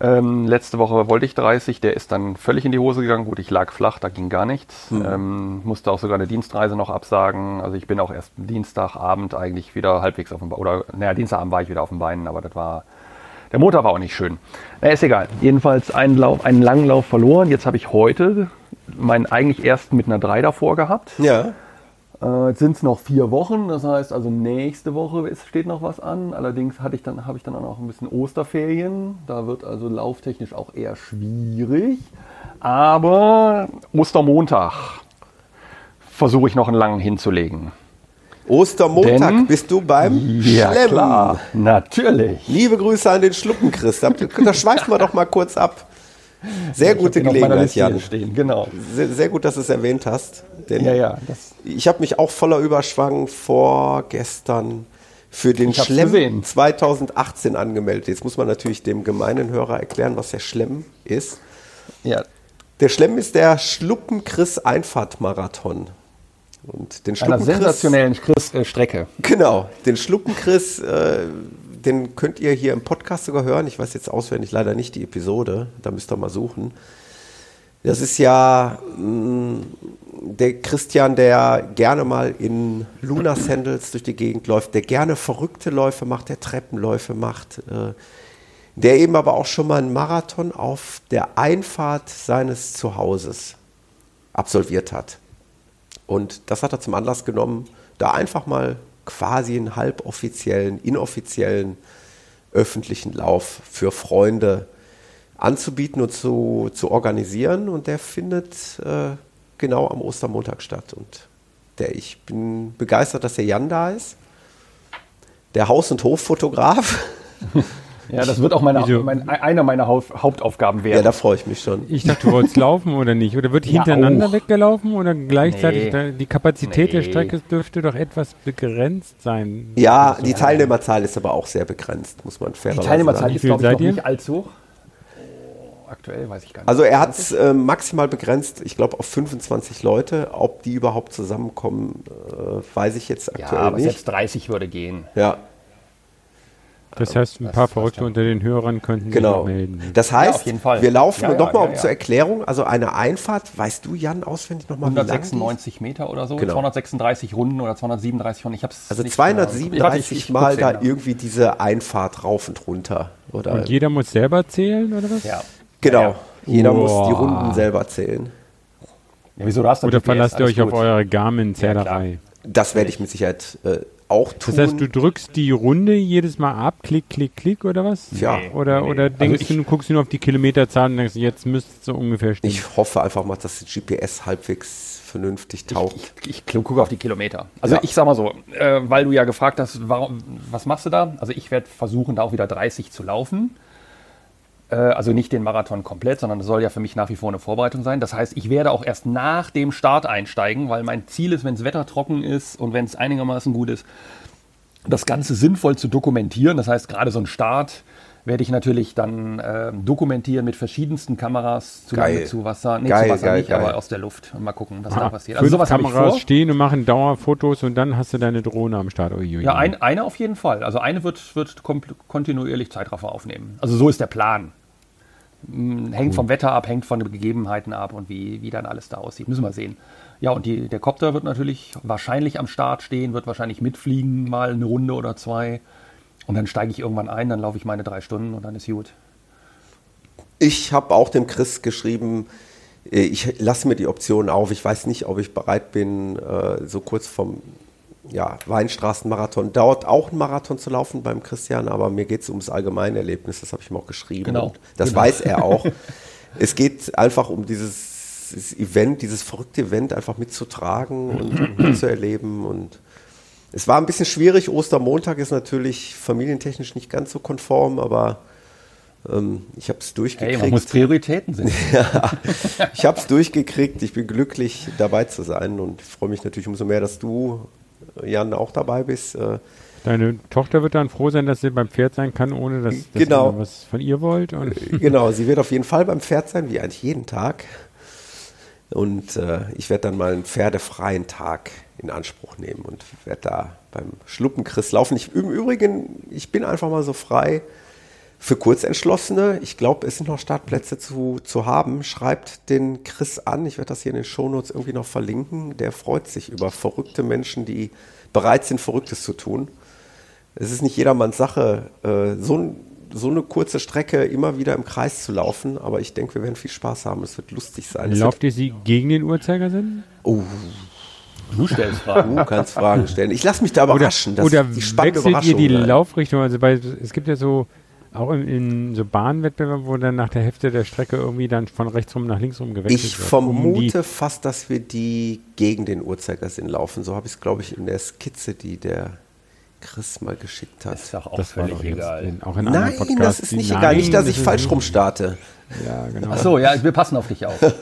Ähm, letzte Woche wollte ich 30, der ist dann völlig in die Hose gegangen. Gut, ich lag flach, da ging gar nichts. Ähm, musste auch sogar eine Dienstreise noch absagen. Also ich bin auch erst Dienstagabend eigentlich wieder halbwegs auf dem Bein. Oder naja, Dienstagabend war ich wieder auf dem Beinen, aber das war. Der Motor war auch nicht schön. Na, ist egal. Jedenfalls einen, Lauf, einen langen Lauf verloren. Jetzt habe ich heute meinen eigentlich ersten mit einer 3 davor gehabt. Ja, Äh, jetzt sind es noch vier Wochen, das heißt also nächste Woche ist, steht noch was an. Allerdings hatte ich dann, habe ich dann auch noch ein bisschen Osterferien. Da wird also lauftechnisch auch eher schwierig. Aber Ostermontag versuche ich noch einen langen hinzulegen. Ostermontag Denn- bist du beim Ja, Schlemmen. klar, natürlich. Liebe Grüße an den Schluckenchris. Da, da schweifen wir doch mal kurz ab. Sehr gute Gelegenheit, Jan. Stehen. Genau. Sehr, sehr gut, dass du es erwähnt hast. Ja, ja. Ich habe mich auch voller Überschwang vorgestern für den Schlemm gesehen. 2018 angemeldet. Jetzt muss man natürlich dem gemeinen Hörer erklären, was der Schlemm ist. ja. Der Schlemm ist der Schluppen-Chris-Einfahrt-Marathon. Und den Einer Schluppen-Chris- sensationellen Chris, äh, Strecke. Genau, den Schluckenchris, äh, den könnt ihr hier im Podcast sogar hören. Ich weiß jetzt auswendig leider nicht die Episode, da müsst ihr mal suchen. Das ist ja mh, der Christian, der gerne mal in Luna Sandals durch die Gegend läuft, der gerne verrückte Läufe macht, der Treppenläufe macht, äh, der eben aber auch schon mal einen Marathon auf der Einfahrt seines Zuhauses absolviert hat. Und das hat er zum Anlass genommen, da einfach mal quasi einen halboffiziellen, inoffiziellen öffentlichen Lauf für Freunde anzubieten und zu, zu organisieren. Und der findet äh, genau am Ostermontag statt. Und der, ich bin begeistert, dass der Jan da ist. Der Haus- und Hoffotograf. Ja, das wird auch meine, mein, einer meiner Hauptaufgaben Ja, werden. da freue ich mich schon. Ich dachte, du wolltest laufen oder nicht? Oder wird Ja, hintereinander auch. weggelaufen oder gleichzeitig? Nee. Die Kapazität der Nee. Strecke dürfte doch etwas begrenzt sein. Ja, die Teilnehmerzahl ist aber auch sehr begrenzt, muss man die fairerweise Teilnehmerzahl sagen. Wie ist, viel glaube ich, noch ihr? nicht allzu hoch. Oh, aktuell weiß ich gar nicht. Also er hat es äh, maximal begrenzt, ich glaube auf 25 Leute. Ob die überhaupt zusammenkommen, äh, weiß ich jetzt ja, aktuell aber nicht. selbst 30 würde gehen. Ja, Das heißt, ein paar Verrückte ja. unter den Hörern könnten sich genau. noch melden. Das heißt, auf jeden Fall. wir laufen Ja, ja, nochmal ja, um ja. zur Erklärung, also eine Einfahrt, weißt du Jan auswendig nochmal, wie lang die ist? 196 Meter oder so, Genau. 236 Runden oder 237 Runden. Ich hab's Also nicht genau- 237 Warte, ich- ich Mal da irgendwie diese Einfahrt rauf und runter. Oder Und jeder muss selber zählen oder was? Ja. genau, Ja, ja. jeder muss die Boah. Runden selber zählen. Ja, wieso du hast Oder verlasst ihr euch auf gut. eure Garmin-Zählerei? Das werde ich mit Sicherheit äh, auch tun. das heißt, du drückst die Runde jedes Mal ab, klick, klick, klick oder was? Ja. Oder, Nee. oder Also denkst ich- du, du guckst nur auf die Kilometerzahl und denkst, jetzt müsste es so ungefähr stehen. ich hoffe einfach mal, dass das GPS halbwegs vernünftig taugt. Ich, ich gucke auf die Kilometer. Also Ja. ich sag mal so, äh, weil du ja gefragt hast, warum, was machst du da? Also ich werde versuchen, da auch wieder 30 zu laufen. Äh, also nicht den Marathon komplett, sondern das soll ja für mich nach wie vor eine Vorbereitung sein. Das heißt, ich werde auch erst nach dem Start einsteigen, weil mein Ziel ist, wenn das Wetter trocken ist und wenn es einigermaßen gut ist, das Ganze sinnvoll zu dokumentieren. Das heißt, gerade so ein Start werde ich natürlich dann ähm, dokumentieren mit verschiedensten Kameras zu Geil. Zu Wasser, nee, Geil, zu Wasser geil, nicht, geil. aber aus der Luft. Und mal gucken, was da Ah, passiert. Also sowas Kameras vor. stehen und machen Dauerfotos und dann hast du deine Drohne am Start. Uiuiui. Ja, ein, eine auf jeden Fall. Also eine wird, wird kontinuierlich Zeitraffer aufnehmen. Also so ist der Plan. Mm, Hängt vom Wetter ab, hängt von den Gegebenheiten ab und wie, wie dann alles da aussieht. Müssen wir sehen. Ja, und die, der Copter wird natürlich wahrscheinlich am Start stehen, wird wahrscheinlich mitfliegen, mal eine Runde oder zwei. Und dann steige ich irgendwann ein, dann laufe ich meine drei Stunden und dann ist gut. Ich habe auch dem Chris geschrieben, äh, ich lasse mir die Option auf. Ich weiß nicht, ob ich bereit bin, äh, so kurz vom ja, Weinstraßenmarathon. Dauert auch ein Marathon zu laufen beim Christian, aber mir geht es ums Allgemeinerlebnis. Das habe ich ihm auch geschrieben. Genau. Das Genau. weiß er auch. es geht einfach um dieses, dieses Event, dieses verrückte Event einfach mitzutragen und mitzuerleben. Und es war ein bisschen schwierig. Ostermontag ist natürlich familientechnisch nicht ganz so konform, aber ähm, ich habe es Hey, durchgekriegt. man muss Prioritäten sehen. Ich habe es durchgekriegt. Ich bin glücklich, dabei zu sein und freue mich natürlich umso mehr, dass du, Jan, auch dabei bist. Äh, Deine Tochter wird dann froh sein, dass sie beim Pferd sein kann, ohne dass, dass Genau. ihr was von ihr wollt. Und Genau, sie wird auf jeden Fall beim Pferd sein, wie eigentlich jeden Tag. Und äh, ich werde dann mal einen pferdefreien Tag in Anspruch nehmen und werde da beim Schluppenchris laufen. Ich, Im Übrigen, ich bin einfach mal so frei für Kurzentschlossene. Ich glaube, es sind noch Startplätze zu, zu haben. Schreibt den Chris an. Ich werde das hier in den Shownotes irgendwie noch verlinken. Der freut sich über verrückte Menschen, die bereit sind, Verrücktes zu tun. Es ist nicht jedermanns Sache, äh, so, so eine kurze Strecke immer wieder im Kreis zu laufen, aber ich denke, wir werden viel Spaß haben. Es wird lustig sein. Lauft ihr sie gegen den Uhrzeigersinn? oh, Du stellst Fragen. Du kannst Fragen stellen. Ich lasse mich da überraschen. Oder, Das oder wechselt ihr die? Laufrichtung? Also bei, es gibt ja so, auch in, in so Bahnwettbewerben, wo dann nach der Hälfte der Strecke irgendwie dann von rechts rum nach links rum gewechselt Ich wird. um die- vermute fast, dass wir die gegen den Uhrzeigersinn laufen. So habe ich es, glaube ich, in der Skizze, die der Chris mal geschickt hat. Ist doch auch das war völlig doch jetzt egal. in- auch in Nein, Podcast. das ist nicht Nein, egal. Nicht, dass das ich falsch nicht- rum starte. Ja, genau. Ach so, ja, wir passen auf dich auf.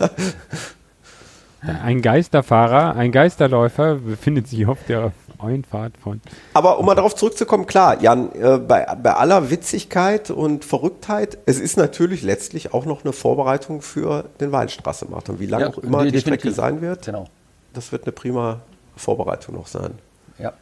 Ein Geisterfahrer, ein Geisterläufer befindet sich auf der Einfahrt von. Aber um mal darauf zurückzukommen, klar, Jan, äh, bei, bei aller Witzigkeit und Verrücktheit, es ist natürlich letztlich auch noch eine Vorbereitung für den Weinstraße-Marathon. Wie lange Ja, auch immer de- die Strecke sein wird, Genau. das wird eine prima Vorbereitung noch sein. Ja.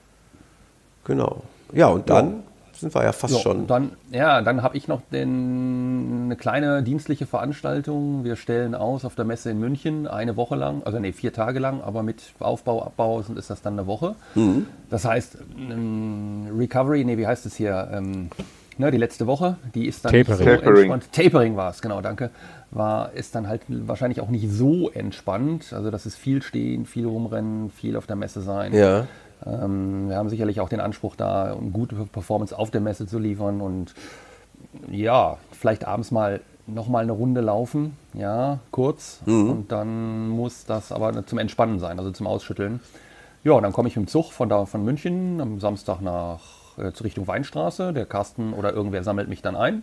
Genau. Ja, und dann sind wir ja fast So, schon. Dann, ja, dann habe ich noch den, eine kleine dienstliche Veranstaltung. Wir stellen aus auf der Messe in München eine Woche lang, also nee, vier Tage lang, aber mit Aufbau, Abbau sind- ist das dann eine Woche. Mhm. Das heißt, ähm, Recovery, nee, wie heißt es hier? Ähm, ne, die letzte Woche, die ist dann Tapering. nicht so Tapering. entspannt. Tapering war es, genau, danke. War, ist dann halt wahrscheinlich auch nicht so entspannt. Also das ist viel stehen, viel rumrennen, viel auf der Messe sein. ja. Ähm, wir haben sicherlich auch den Anspruch, da eine gute Performance auf der Messe zu liefern und ja, vielleicht abends mal nochmal eine Runde laufen, ja, kurz. Und dann muss das aber zum Entspannen sein, also zum Ausschütteln. Ja, dann komme ich dem Zug von da von München am Samstag nach äh, zur Richtung Weinstraße. Der Carsten oder irgendwer sammelt mich dann ein.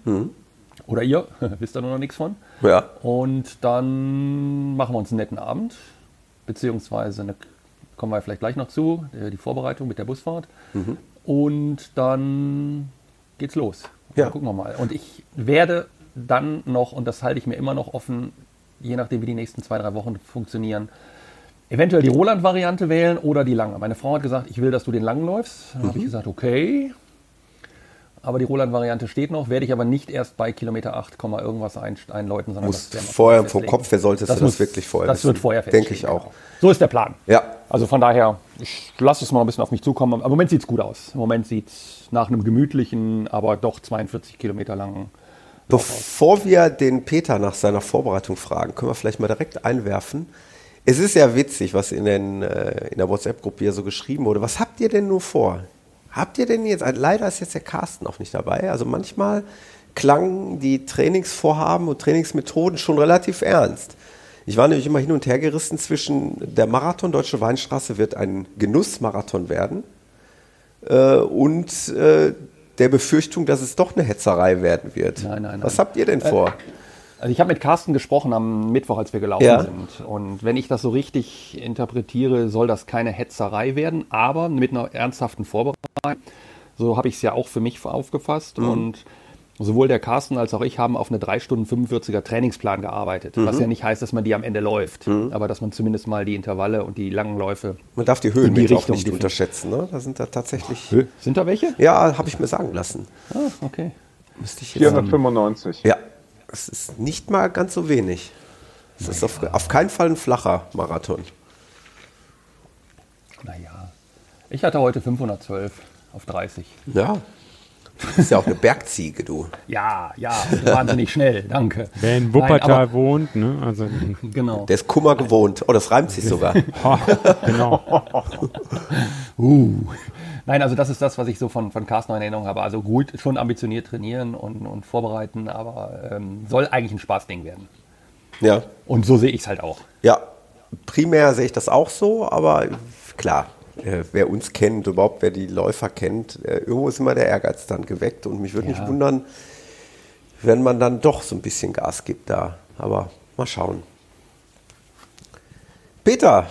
Oder ihr, wisst ihr nur noch nichts von. Ja. Und dann machen wir uns einen netten Abend, beziehungsweise eine, kommen wir vielleicht gleich noch zu, äh, die Vorbereitung mit der Busfahrt. Und dann geht's los. Ja. Dann gucken wir mal. Und ich werde dann noch, und das halte ich mir immer noch offen, je nachdem wie die nächsten zwei, drei Wochen funktionieren, eventuell die Roland-Variante wählen oder die lange. Meine Frau hat gesagt, ich will, dass du den langen läufst. Dann habe ich gesagt, okay. Aber die Roland-Variante steht noch, werde ich aber nicht erst bei Kilometer 8, Komma irgendwas ein, einläuten, sondern Muss das vorher vom Kopf, wer solltest du das muss- wirklich vorher Das wissen? wird vorher Denke ich auch. Genau. So ist der Plan. Ja. Also von daher, ich lasse es mal ein bisschen auf mich zukommen. Aber Im Moment sieht es gut aus. Im Moment sieht es nach einem gemütlichen, aber doch 42 Kilometer langen. Bevor wir den Peter nach seiner Vorbereitung fragen, können wir vielleicht mal direkt einwerfen. Es ist ja witzig, was in, den, äh, in der WhatsApp-Gruppe hier so geschrieben wurde. Was habt ihr denn nur vor? Habt ihr denn jetzt, leider ist jetzt der Carsten auch nicht dabei, also manchmal klangen die Trainingsvorhaben und Trainingsmethoden schon relativ ernst. Ich war nämlich immer hin und her gerissen zwischen der Marathon Deutsche Weinstraße wird ein Genussmarathon werden äh, und äh, der Befürchtung, dass es doch eine Hetzerei werden wird. Nein, nein, Was nein. habt ihr denn vor? Also ich habe mit Carsten gesprochen am Mittwoch, als wir gelaufen Ja. sind. Und wenn ich das so richtig interpretiere, soll das keine Hetzerei werden, aber mit einer ernsthaften Vorbereitung. So habe ich es ja auch für mich aufgefasst. Und sowohl der Carsten als auch ich haben auf eine 3 Stunden 45er Trainingsplan gearbeitet. Was ja nicht heißt, dass man die am Ende läuft, aber dass man zumindest mal die Intervalle und die langen Läufe. Man darf die In die Höhenmeter auch Richtung nicht unterschätzen. Ne? Da sind da tatsächlich. Sind da welche? Ja, habe ich mir sagen lassen. Ah, okay. Müsste ich jetzt 495. Ja, es ist nicht mal ganz so wenig. Es ist auf, auf keinen Fall ein flacher Marathon. Naja. Ich hatte heute 512 auf 30. Ja. Du bist ja auch eine Bergziege, du. Ja, ja, wahnsinnig schnell, danke. Wer in Nein, Wuppertal aber- wohnt, ne? Also, Genau. Der ist Kummer gewohnt. Oh, das reimt sich sogar. genau. Uh. Nein, also das ist das, was ich so von, von Carsten noch in Erinnerung habe. Also gut, schon ambitioniert trainieren und, und vorbereiten, aber ähm, soll eigentlich ein Spaßding werden. Ja. Und so sehe ich es halt auch. Ja, primär sehe ich das auch so, aber klar, äh, wer uns kennt, überhaupt wer die Läufer kennt, äh, irgendwo ist immer der Ehrgeiz dann geweckt und mich würde Ja. nicht wundern, wenn man dann doch so ein bisschen Gas gibt da. Aber mal schauen. Peter,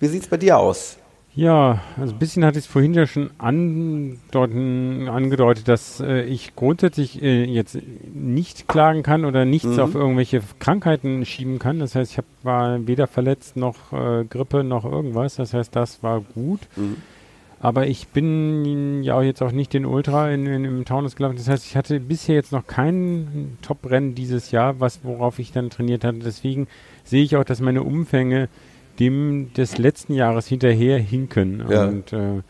wie sieht es bei dir aus? Ja, also ein bisschen hatte ich es vorhin ja schon andeuten, angedeutet, dass äh, ich grundsätzlich äh, jetzt nicht klagen kann oder nichts auf irgendwelche Krankheiten schieben kann. Das heißt, ich hab, war weder verletzt noch äh, Grippe noch irgendwas. Das heißt, das war gut. Aber ich bin ja jetzt auch nicht den Ultra in, in, im Taunus gelaufen. Das heißt, ich hatte bisher jetzt noch kein Top-Rennen dieses Jahr, was, worauf ich dann trainiert hatte. Deswegen sehe ich auch, dass meine Umfänge dem des letzten Jahres hinterher hinken. Ja. Und äh,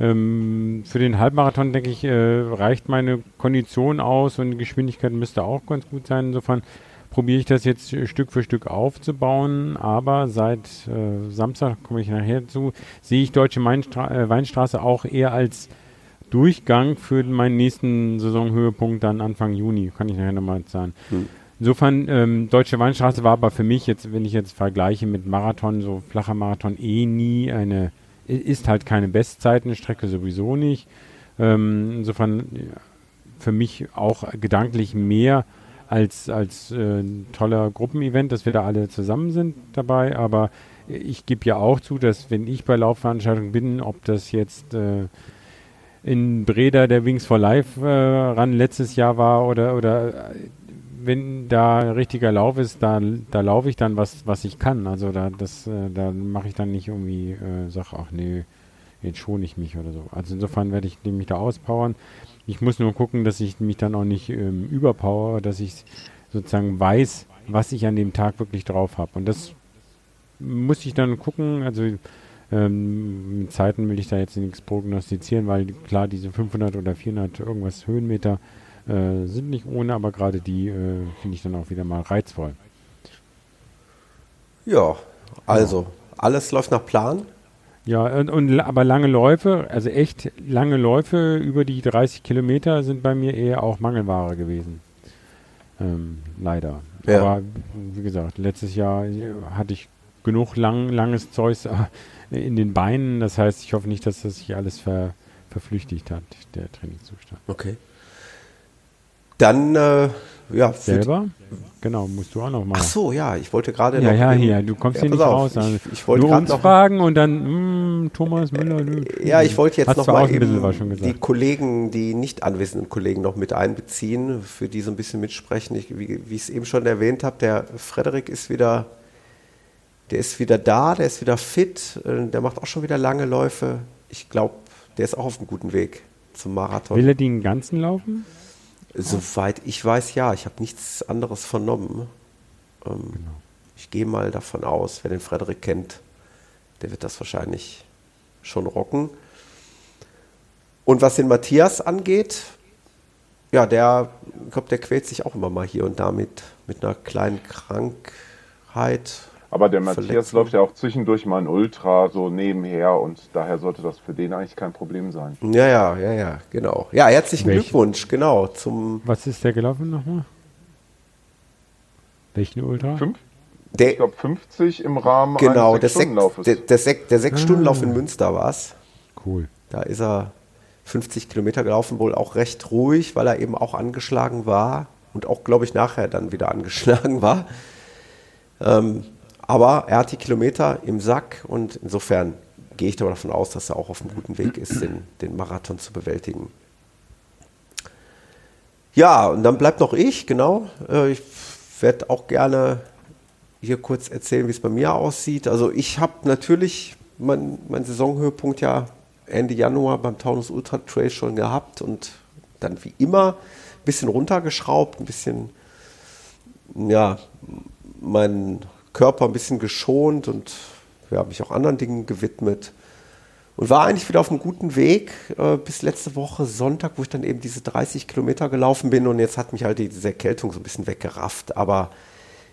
ähm, für den Halbmarathon, denke ich, äh, reicht meine Kondition aus und die Geschwindigkeit müsste auch ganz gut sein. Insofern probiere ich das jetzt Stück für Stück aufzubauen, aber seit äh, Samstag komme ich nachher zu, sehe ich Deutsche Mainstra äh, Weinstraße auch eher als Durchgang für meinen nächsten Saisonhöhepunkt dann Anfang Juni, kann ich nachher nochmal sagen. Hm. Insofern, ähm, Deutsche Weinstraße war aber für mich jetzt, wenn ich jetzt vergleiche mit Marathon, so flacher Marathon, eh nie eine, ist halt keine Bestzeitenstrecke sowieso nicht. Ähm, insofern für mich auch gedanklich mehr als, als äh, ein toller Gruppenevent, dass wir da alle zusammen sind dabei. Aber ich gebe ja auch zu, dass wenn ich bei Laufveranstaltungen bin, ob das jetzt äh, in Breda der Wings for Life äh, ran letztes Jahr war oder, oder äh, wenn da richtiger Lauf ist, da, da laufe ich dann was, was ich kann. Also da, äh, da mache ich dann nicht irgendwie, äh, sag, ach nee, jetzt schone ich mich oder so. Also insofern werde ich mich da auspowern. Ich muss nur gucken, dass ich mich dann auch nicht ähm, überpower, dass ich sozusagen weiß, was ich an dem Tag wirklich drauf habe. Und das muss ich dann gucken. Also ähm, mit Zeiten will ich da jetzt nichts prognostizieren, weil klar, diese 500 oder 400 irgendwas Höhenmeter äh, sind nicht ohne, aber gerade die äh, finde ich dann auch wieder mal reizvoll. Ja, also alles läuft nach Plan. Ja, und, und, aber lange Läufe, also echt lange Läufe über die 30 Kilometer sind bei mir eher auch Mangelware gewesen. Ähm, leider. Ja. Aber wie gesagt, letztes Jahr hatte ich genug lang, langes Zeug in den Beinen. Das heißt, ich hoffe nicht, dass das sich alles ver, verflüchtigt hat, der Trainingszustand. Okay. Dann, äh, ja. Selber? Genau, musst du auch noch mal. Ach so, ja, ich wollte gerade ja, noch. Ja, ja, du kommst ja, hier nicht auf, raus. Also ich, ich wollte gerade noch fragen und dann, mh, hm, Thomas Müller. Nö, ja, ich wollte jetzt noch mal eben die Kollegen, die nicht anwesenden Kollegen noch mit einbeziehen, für die so ein bisschen mitsprechen. Ich, wie, wie ich es eben schon erwähnt habe, der Frederik ist wieder, der ist wieder da, der ist wieder fit, äh, der macht auch schon wieder lange Läufe. Ich glaube, der ist auch auf einem guten Weg zum Marathon. Will er den ganzen laufen? Soweit ich weiß, ja. Ich habe nichts anderes vernommen. Ähm, genau. Ich gehe mal davon aus, wer den Frederik kennt, der wird das wahrscheinlich schon rocken. Und was den Matthias angeht, ja, der, ich glaube, der quält sich auch immer mal hier und da mit, mit einer kleinen Krankheit. Aber der Matthias Verletzung. läuft ja auch zwischendurch mal ein Ultra so nebenher und daher sollte das für den eigentlich kein Problem sein. Ja, ja, ja, ja, genau. Ja, herzlichen Welch? Glückwunsch, genau. Zum Was ist der gelaufen nochmal? Welchen Ultra? Fünf? Der, ich glaube 50 im Rahmen genau, eines Sechs-Stunden-Laufes. Der, der, Sek der Sechs-Stunden-Lauf ah. in Münster war es. Cool. Da ist er 50 Kilometer gelaufen, wohl auch recht ruhig, weil er eben auch angeschlagen war und auch, glaube ich, nachher dann wieder angeschlagen war. Ähm, aber er hat die Kilometer im Sack und insofern gehe ich davon aus, dass er auch auf einem guten Weg ist, den, den Marathon zu bewältigen. Ja, und dann bleibt noch ich, genau. Äh, ich werde auch gerne hier kurz erzählen, wie es bei mir aussieht. Also ich habe natürlich meinen mein Saisonhöhepunkt ja Ende Januar beim Taunus Ultra Trail schon gehabt und dann wie immer ein bisschen runtergeschraubt, ein bisschen ja, meinen Körper ein bisschen geschont und ja, mich auch anderen Dingen gewidmet. Und war eigentlich wieder auf einem guten Weg äh, bis letzte Woche Sonntag, wo ich dann eben diese 30 Kilometer gelaufen bin und jetzt hat mich halt diese Erkältung so ein bisschen weggerafft. Aber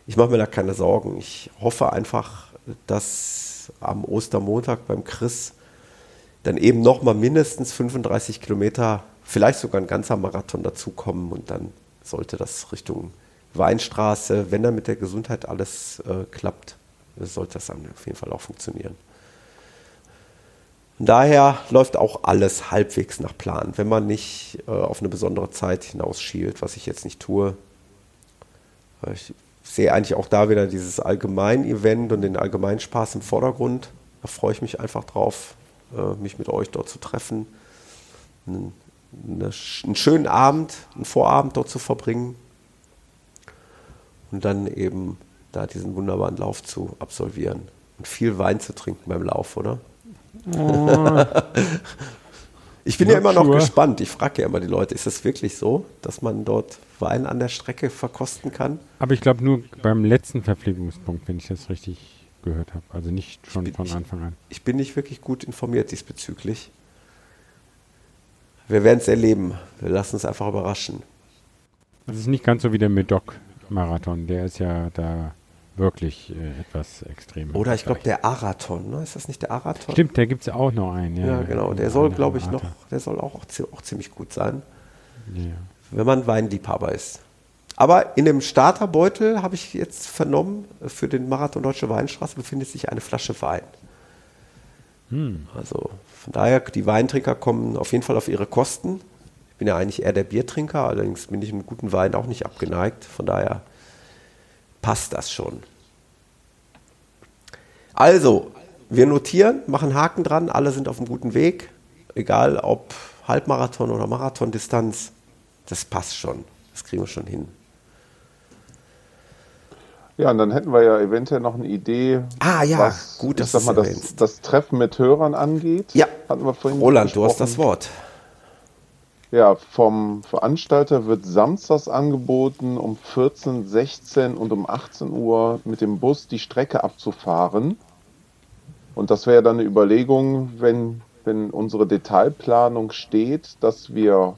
ich mache mir da keine Sorgen. Ich hoffe einfach, dass am Ostermontag beim Chris dann eben nochmal mindestens 35 Kilometer, vielleicht sogar ein ganzer Marathon dazukommen und dann sollte das Richtung Weinstraße, wenn da mit der Gesundheit alles äh, klappt, sollte das dann auf jeden Fall auch funktionieren. Und daher läuft auch alles halbwegs nach Plan, wenn man nicht äh, auf eine besondere Zeit hinausschielt, was ich jetzt nicht tue. Ich sehe eigentlich auch da wieder dieses Allgemein-Event und den Allgemeinspaß im Vordergrund. Da freue ich mich einfach drauf, äh, mich mit euch dort zu treffen, einen, einen schönen Abend, einen Vorabend dort zu verbringen und dann eben da diesen wunderbaren Lauf zu absolvieren. Und viel Wein zu trinken beim Lauf, oder? Oh. ich bin ja immer noch sure. gespannt. Ich frage ja immer die Leute, ist es wirklich so, dass man dort Wein an der Strecke verkosten kann? Aber ich glaube nur beim letzten Verpflegungspunkt, wenn ich das richtig gehört habe. Also nicht schon bin, von Anfang an. Ich, ich bin nicht wirklich gut informiert diesbezüglich. Wir werden es erleben. Wir lassen es einfach überraschen. Das ist nicht ganz so wie der Medoc Marathon, der ist ja da wirklich äh, etwas extrem. Oder ich glaube der Arathon, ne? Ist das nicht der Arathon? Stimmt, da gibt es auch noch einen. Ja, Ja, genau. Der soll, glaube ich, noch, der soll auch, auch, zi- auch ziemlich gut sein, Ja. wenn man Weinliebhaber ist. Aber in dem Starterbeutel habe ich jetzt vernommen, für den Marathon Deutsche Weinstraße befindet sich eine Flasche Wein. Also von daher, die Weintrinker kommen auf jeden Fall auf ihre Kosten. Ich bin ja eigentlich eher der Biertrinker, allerdings bin ich einem guten Wein auch nicht abgeneigt. Von daher passt das schon. Also, wir notieren, machen Haken dran, alle sind auf einem guten Weg. Egal ob Halbmarathon oder Marathondistanz, das passt schon. Das kriegen wir schon hin. Ja, und dann hätten wir ja eventuell noch eine Idee, Ah, ja, was gut, ich sag mal, das, das Treffen mit Hörern angeht. Ja, hatten wir vorhin Roland, du hast das Wort. Ja, vom Veranstalter wird samstags angeboten, um 14, 16 und um 18 Uhr mit dem Bus die Strecke abzufahren. Und das wäre dann eine Überlegung, wenn, wenn unsere Detailplanung steht, dass wir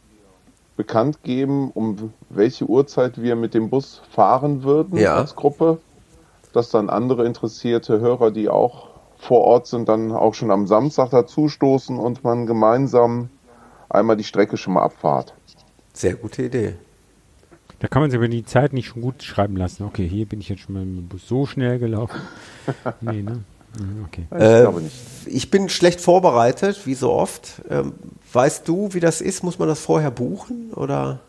bekannt geben, um welche Uhrzeit wir mit dem Bus fahren würden Ja. als Gruppe, dass dann andere interessierte Hörer, die auch vor Ort sind, dann auch schon am Samstag dazustoßen und man gemeinsam einmal die Strecke schon mal abfahrt. Sehr gute Idee. Da kann man sich über die Zeit nicht schon gut schreiben lassen. Okay, hier bin ich jetzt schon mal mit dem Bus so schnell gelaufen. nee, ne? Mhm, Okay. Ich Äh, glaube nicht. Ich bin schlecht vorbereitet, wie so oft. Ähm, weißt du, wie das ist? Muss man das vorher buchen? Oder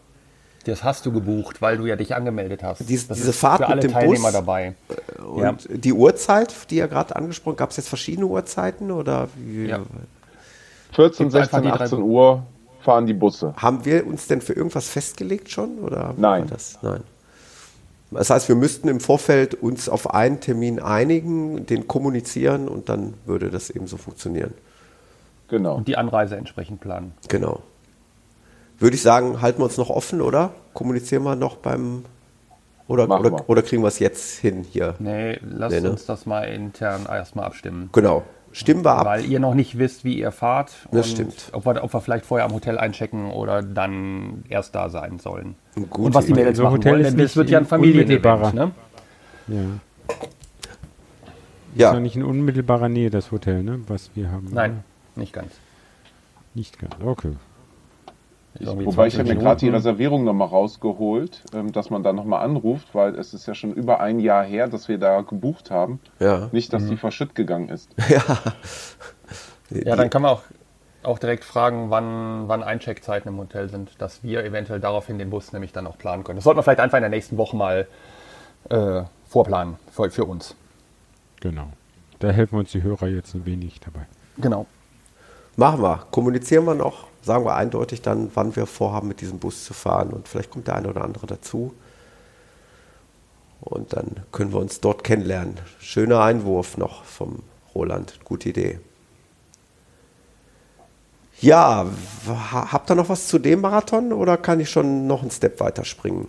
Das hast du gebucht, weil du ja dich angemeldet hast. Dies- das diese ist Fahrt für mit alle dem Teilnehmer Bus? dabei. und Ja. die Uhrzeit, die ihr gerade angesprochen gab es jetzt verschiedene Uhrzeiten? Oder wie, Ja. 14, Gibt einfach 16, die drei 18 Uhr fahren die Busse. haben wir uns denn für irgendwas festgelegt schon? Oder Nein. war Das? Nein. Das heißt, wir müssten im Vorfeld uns auf einen Termin einigen, den kommunizieren und dann würde das eben so funktionieren. Genau. Und die Anreise entsprechend planen. Genau. Würde ich sagen, halten wir uns noch offen, oder? Kommunizieren wir noch beim. Oder, Machen oder, wir. oder kriegen wir es jetzt hin hier? Nee, lass Nee, ne? uns das mal intern erstmal abstimmen. Genau. Stimmen wir ab. Weil ihr noch nicht wisst, wie ihr fahrt. Das und stimmt. Ob wir, ob wir vielleicht vorher am Hotel einchecken oder dann erst da sein sollen. Gute und was die. Mädels machen Hotel wollen, ist denn das nicht wird ja ein. Familienevent. Ne? Ja. Ist Ja, ja nicht in unmittelbarer Nähe das Hotel, ne? Was wir haben. Nein, oder? nicht ganz. Nicht ganz. Okay. Irgendwie Wobei ich 20 habe mir gerade die. Reservierung nochmal rausgeholt, ähm, dass man da nochmal anruft, weil es ist ja schon über ein Jahr her, dass wir da gebucht haben. ja. Nicht, dass die verschütt gegangen ist. ja. Ja, dann kann man auch, auch direkt fragen, wann, wann Eincheckzeiten im Hotel sind, dass wir eventuell daraufhin den Bus nämlich dann auch planen können. Das sollten wir vielleicht einfach in der nächsten Woche mal äh, vorplanen für, für uns. Genau. Da helfen uns die Hörer jetzt ein wenig dabei. Genau. Machen wir. Kommunizieren wir noch. Sagen wir eindeutig dann, wann wir vorhaben, mit diesem Bus zu fahren. Und vielleicht kommt der eine oder andere dazu. Und dann können wir uns dort kennenlernen. Schöner Einwurf noch vom Roland. Gute Idee. Ja, habt ihr noch was zu dem Marathon oder kann ich schon noch einen Step weiterspringen?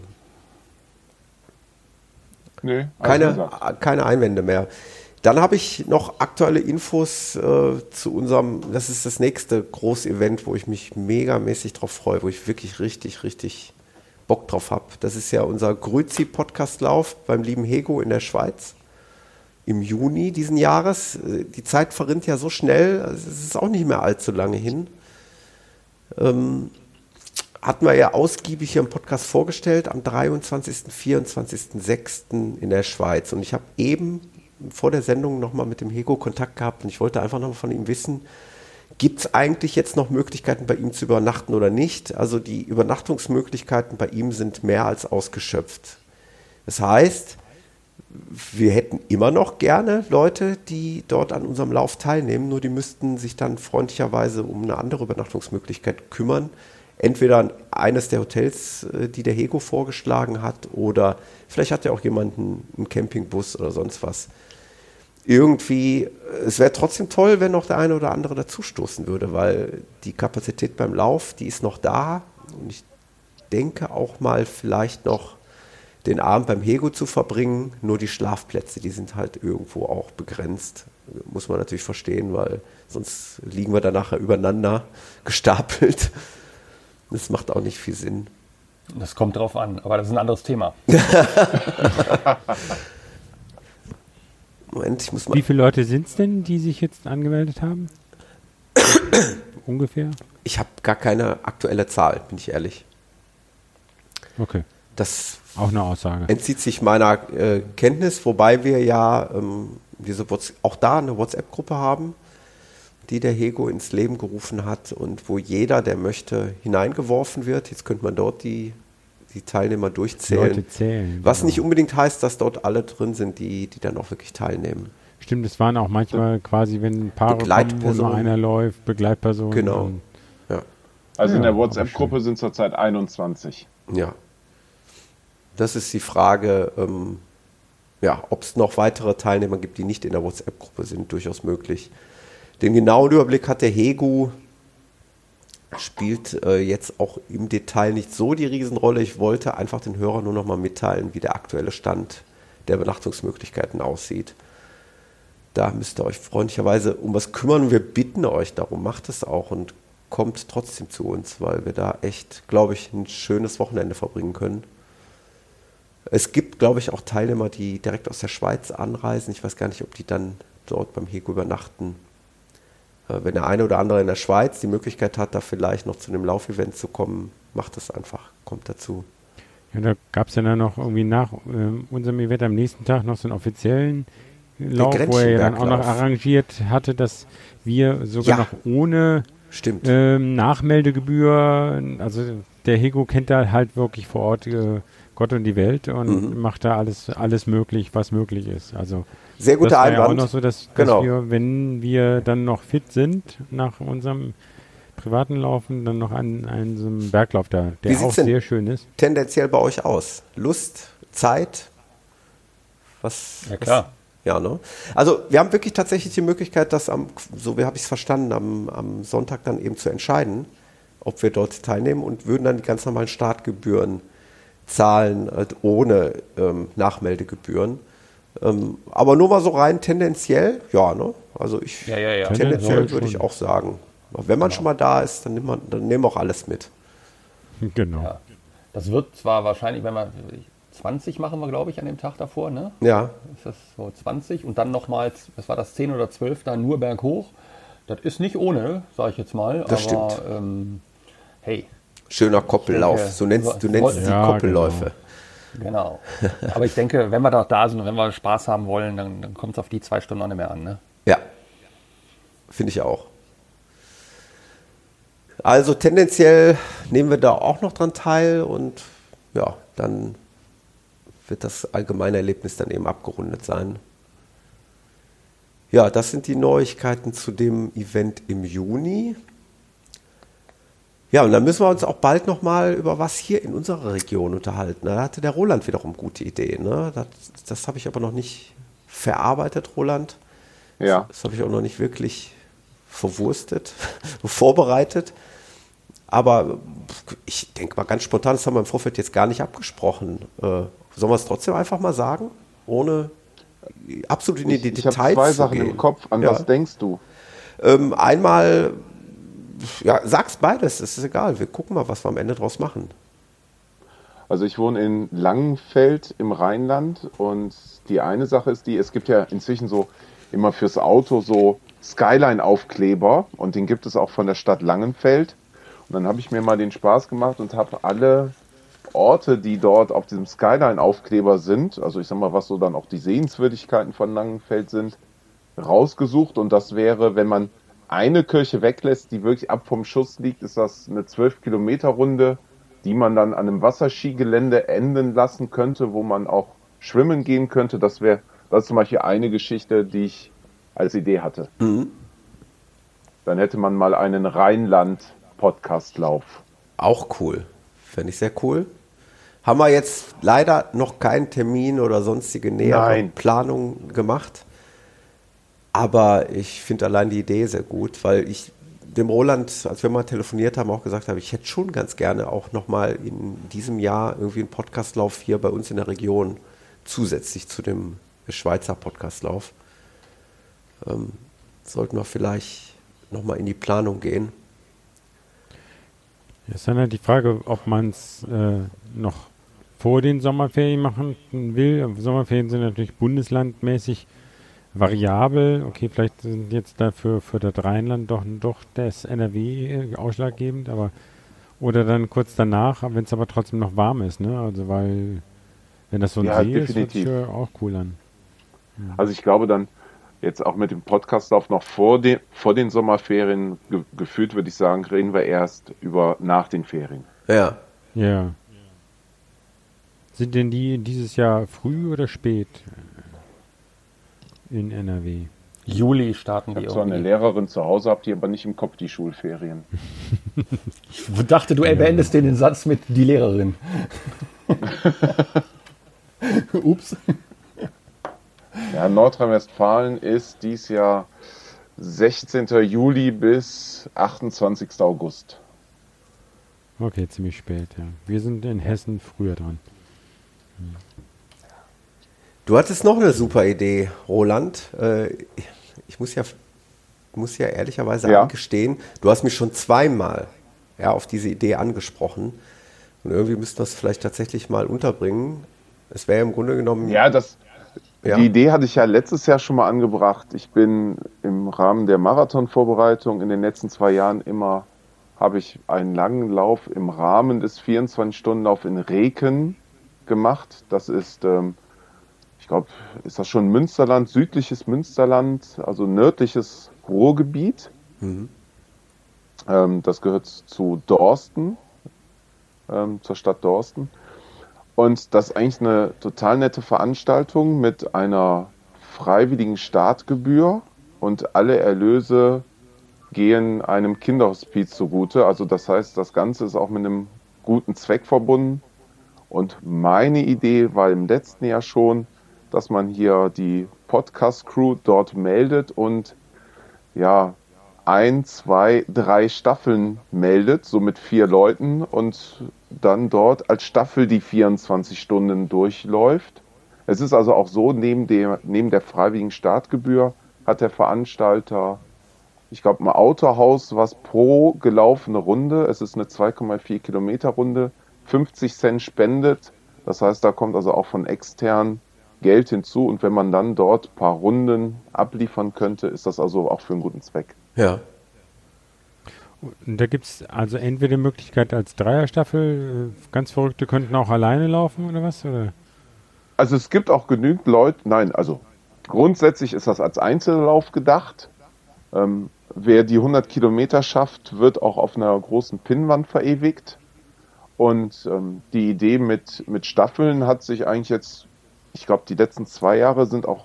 Nee, alles keine, gesagt. keine Einwände mehr. Dann habe ich noch aktuelle Infos äh, zu unserem, das ist das nächste Großevent, wo ich mich megamäßig drauf freue, wo ich wirklich richtig, richtig Bock drauf habe. Das ist ja unser Grüzi-Podcast-Lauf beim lieben Hego in der Schweiz im Juni diesen Jahres. Äh, Die Zeit verrinnt ja so schnell, also es ist auch nicht mehr allzu lange hin. Ähm, hatten wir ja ausgiebig hier im Podcast vorgestellt, am 23., 24., 6. in der Schweiz. Und ich habe eben vor der Sendung nochmal mit dem Hego Kontakt gehabt und ich wollte einfach nochmal von ihm wissen, gibt es eigentlich jetzt noch Möglichkeiten bei ihm zu übernachten oder nicht? Also die Übernachtungsmöglichkeiten bei ihm sind mehr als ausgeschöpft. Das heißt, wir hätten immer noch gerne Leute, die dort an unserem Lauf teilnehmen, nur die müssten sich dann freundlicherweise um eine andere Übernachtungsmöglichkeit kümmern. Entweder an eines der Hotels, äh, die der Hego vorgeschlagen hat, oder vielleicht hat ja auch jemanden einen Campingbus oder sonst was. Irgendwie, es wäre trotzdem toll, wenn noch der eine oder andere dazustoßen würde, weil die Kapazität beim Lauf, die ist noch da. Und ich denke auch mal vielleicht noch den Abend beim Hego zu verbringen. Nur die Schlafplätze, die sind halt irgendwo auch begrenzt. Muss man natürlich verstehen, weil sonst liegen wir dann nachher übereinander gestapelt. Das macht auch nicht viel Sinn. Das kommt drauf an, aber das ist ein anderes Thema. Moment, ich muss mal. Wie viele Leute sind es denn, die sich jetzt angemeldet haben? Ungefähr? Ich habe gar keine aktuelle Zahl, bin ich ehrlich. Okay. Das Auch eine Aussage. entzieht sich meiner äh, Kenntnis, wobei wir ja ähm, diese Whats auch da eine WhatsApp-Gruppe haben, die der Hego ins Leben gerufen hat und wo jeder, der möchte, hineingeworfen wird. Jetzt könnte man dort die, die Teilnehmer durchzählen. Leute zählen. Was genau. nicht unbedingt heißt, dass dort alle drin sind, die, die dann auch wirklich teilnehmen. Stimmt, es waren auch manchmal quasi, wenn Paare kommen, wo Begleitpersonen. nur einer läuft, Begleitpersonen. Genau. Ja. Also in Ja, der WhatsApp-Gruppe sind zurzeit 21. Ja. Das ist die Frage, ähm, ja, ob es noch weitere Teilnehmer gibt, die nicht in der WhatsApp-Gruppe sind, durchaus möglich. Den genauen Überblick hat der Hegu, spielt äh, jetzt auch im Detail nicht so die Riesenrolle. Ich wollte einfach den Hörern nur noch mal mitteilen, wie der aktuelle Stand der Übernachtungsmöglichkeiten aussieht. Da müsst ihr euch freundlicherweise um was kümmern. Wir bitten euch darum, macht es auch und kommt trotzdem zu uns, weil wir da echt, glaube ich, ein schönes Wochenende verbringen können. Es gibt, glaube ich, auch Teilnehmer, die direkt aus der Schweiz anreisen. Ich weiß gar nicht, ob die dann dort beim Hego übernachten. Äh, Wenn der eine oder andere in der Schweiz die Möglichkeit hat, da vielleicht noch zu einem Laufevent zu kommen, macht das einfach, kommt dazu. Ja, da gab es ja dann noch irgendwie nach ähm, unserem Event am nächsten Tag noch so einen offiziellen Lauf, wo er ja dann auch noch arrangiert hatte, dass wir sogar Ja. noch ohne ähm, Nachmeldegebühr, also der Hego kennt da halt wirklich vor Ort äh, Gott und die Welt und Mhm. macht da alles, alles möglich, was möglich ist. Also Sehr guter das war ja auch Einwand. noch so, dass, Genau. dass wir, wenn wir dann noch fit sind nach unserem privaten Laufen, dann noch an, an so einem Berglauf da, der auch sehr schön ist. tendenziell bei euch aus? Lust, Zeit? Was? Ja, klar. Ja, ne? Also wir haben wirklich tatsächlich die Möglichkeit, das am, so wie habe ich es verstanden, am, am Sonntag dann eben zu entscheiden, ob wir dort teilnehmen und würden dann die ganz normalen Startgebühren zahlen, halt ohne ähm, Nachmeldegebühren. Ähm, aber nur mal so rein tendenziell, ja, ne? Also ich Ja, ja, ja. tendenziell würde ich auch sagen. Wenn man schon mal da ist, dann nimmt man, dann nehmen wir auch alles mit. Genau. Ja. Das wird zwar wahrscheinlich, wenn wir 20 machen wir, glaube ich, an dem Tag davor, ne? Ja, Ist das so 20 und dann nochmals, was war das, 10 oder 12 da nur berghoch? Das ist nicht ohne, sage ich jetzt mal. Das aber stimmt. ähm, hey, schöner Koppellauf. denke, So nennst, du nennst die Ja, Koppelläufe. genau. aber ich denke, wenn wir doch da sind und wenn wir Spaß haben wollen, dann, dann kommt es auf die zwei Stunden auch nicht mehr an. Ne? Ja, finde ich auch. Also tendenziell nehmen wir da auch noch dran teil und ja, dann wird das allgemeine Erlebnis dann eben abgerundet sein. Ja, das sind die Neuigkeiten zu dem Event im Juni. Ja, und dann müssen wir uns auch bald nochmal über was hier in unserer Region unterhalten. Da hatte der Roland wiederum gute Ideen. Ne? Das, das habe ich aber noch nicht verarbeitet, Roland. Ja. Das habe ich auch noch nicht wirklich verwurstet, vorbereitet. Aber ich denke mal ganz spontan, das haben wir im Vorfeld jetzt gar nicht abgesprochen. Äh, sollen wir es trotzdem einfach mal sagen? Ohne absolut in die Ich, ich Details habe zwei Sachen gehen. im Kopf. An Ja. was denkst du? Ähm, einmal, ja, sag's beides, es ist egal. Wir gucken mal, was wir am Ende draus machen. Also ich wohne in Langenfeld im Rheinland und die eine Sache ist die, es gibt ja inzwischen so immer fürs Auto so Skyline-Aufkleber und den gibt es auch von der Stadt Langenfeld. Und dann habe ich mir mal den Spaß gemacht und habe alle Orte, die dort auf diesem Skyline-Aufkleber sind, also ich sag mal, was so dann auch die Sehenswürdigkeiten von Langenfeld sind, rausgesucht. Und das wäre, wenn man eine Kirche weglässt, die wirklich ab vom Schuss liegt, ist das eine 12-Kilometer-Runde, die man dann an einem Wasserskigelände enden lassen könnte, wo man auch schwimmen gehen könnte. Das wäre, das ist zum Beispiel eine Geschichte, die ich als Idee hatte. Dann hätte man mal einen Rheinland-Podcastlauf. Auch cool. Fände ich sehr cool. Haben wir jetzt leider noch keinen Termin oder sonstige nähere. Planung gemacht. Aber ich finde allein die Idee sehr gut, weil ich dem Roland, als wir mal telefoniert haben, auch gesagt habe, ich hätte schon ganz gerne auch nochmal in diesem Jahr irgendwie einen Podcastlauf hier bei uns in der Region zusätzlich zu dem Schweizer Podcastlauf. Ähm, sollten wir vielleicht nochmal in die Planung gehen. Ja, ist dann halt die Frage, ob man es äh, noch vor den Sommerferien machen will. Sommerferien sind natürlich bundeslandmäßig variabel. Okay, vielleicht sind jetzt dafür für das Rheinland doch, doch das NRW äh, ausschlaggebend, aber oder dann kurz danach, wenn es aber trotzdem noch warm ist, ne? Also weil wenn das so ein Ja, See ist, hört sich definitiv. ja auch cool an. Also ich glaube dann jetzt auch mit dem Podcastlauf noch vor den, vor den Sommerferien ge gefühlt, würde ich sagen, reden wir erst über nach den Ferien. Ja. Ja. Sind denn die dieses Jahr früh oder spät in NRW? Juli starten Ich die habe zwar eine. Lehrerin zu Hause, habe die aber nicht im Kopf, die Schulferien. Ich dachte, du beendest den Satz mit die Lehrerin. Ups. Ja, Nordrhein-Westfalen ist dies Jahr 16. Juli bis 28. August. Okay, ziemlich spät, ja. Wir sind in Hessen früher dran. Du hattest noch eine super Idee, Roland. Äh, ich muss ja, muss ja ehrlicherweise Ja. eingestehen, du hast mich schon zweimal ja, auf diese Idee angesprochen. Und irgendwie müssten wir es vielleicht tatsächlich mal unterbringen. Es wäre im Grunde genommen. Ja, das, Ja. die Idee hatte ich ja letztes Jahr schon mal angebracht. Ich bin im Rahmen der Marathonvorbereitung in den letzten zwei Jahren immer, habe ich einen langen Lauf im Rahmen des 24-Stunden-Lauf in Reken gemacht. Das ist, ähm, ich glaube, ist das schon Münsterland, südliches Münsterland, also nördliches Ruhrgebiet. Ähm, das gehört zu Dorsten, ähm, zur Stadt Dorsten. Und das ist eigentlich eine total nette Veranstaltung mit einer freiwilligen Startgebühr und alle Erlöse gehen einem Kinderhospiz zugute. Also das heißt, das Ganze ist auch mit einem guten Zweck verbunden. Und meine Idee war im letzten Jahr schon, dass man hier die Podcast-Crew dort meldet und ja, ein, zwei, drei Staffeln meldet, so mit vier Leuten und dann dort als Staffel die 24 Stunden durchläuft. Es ist also auch so, neben der, neben der freiwilligen Startgebühr hat der Veranstalter, ich glaube, ein Autohaus, was pro gelaufene Runde, es ist eine 2,4 Kilometer Runde, 50 Cent spendet. Das heißt, da kommt also auch von extern Geld hinzu und wenn man dann dort ein paar Runden abliefern könnte, ist das also auch für einen guten Zweck. Ja. Und da gibt es also entweder die Möglichkeit als Dreierstaffel, äh, ganz Verrückte könnten auch alleine laufen oder was? Oder? Also es gibt auch genügend Leute, nein, also grundsätzlich ist das als Einzellauf gedacht. Ähm, wer die 100 Kilometer schafft, wird auch auf einer großen Pinnwand verewigt. Und ähm, die Idee mit, mit Staffeln hat sich eigentlich jetzt, ich glaube, die letzten zwei Jahre sind auch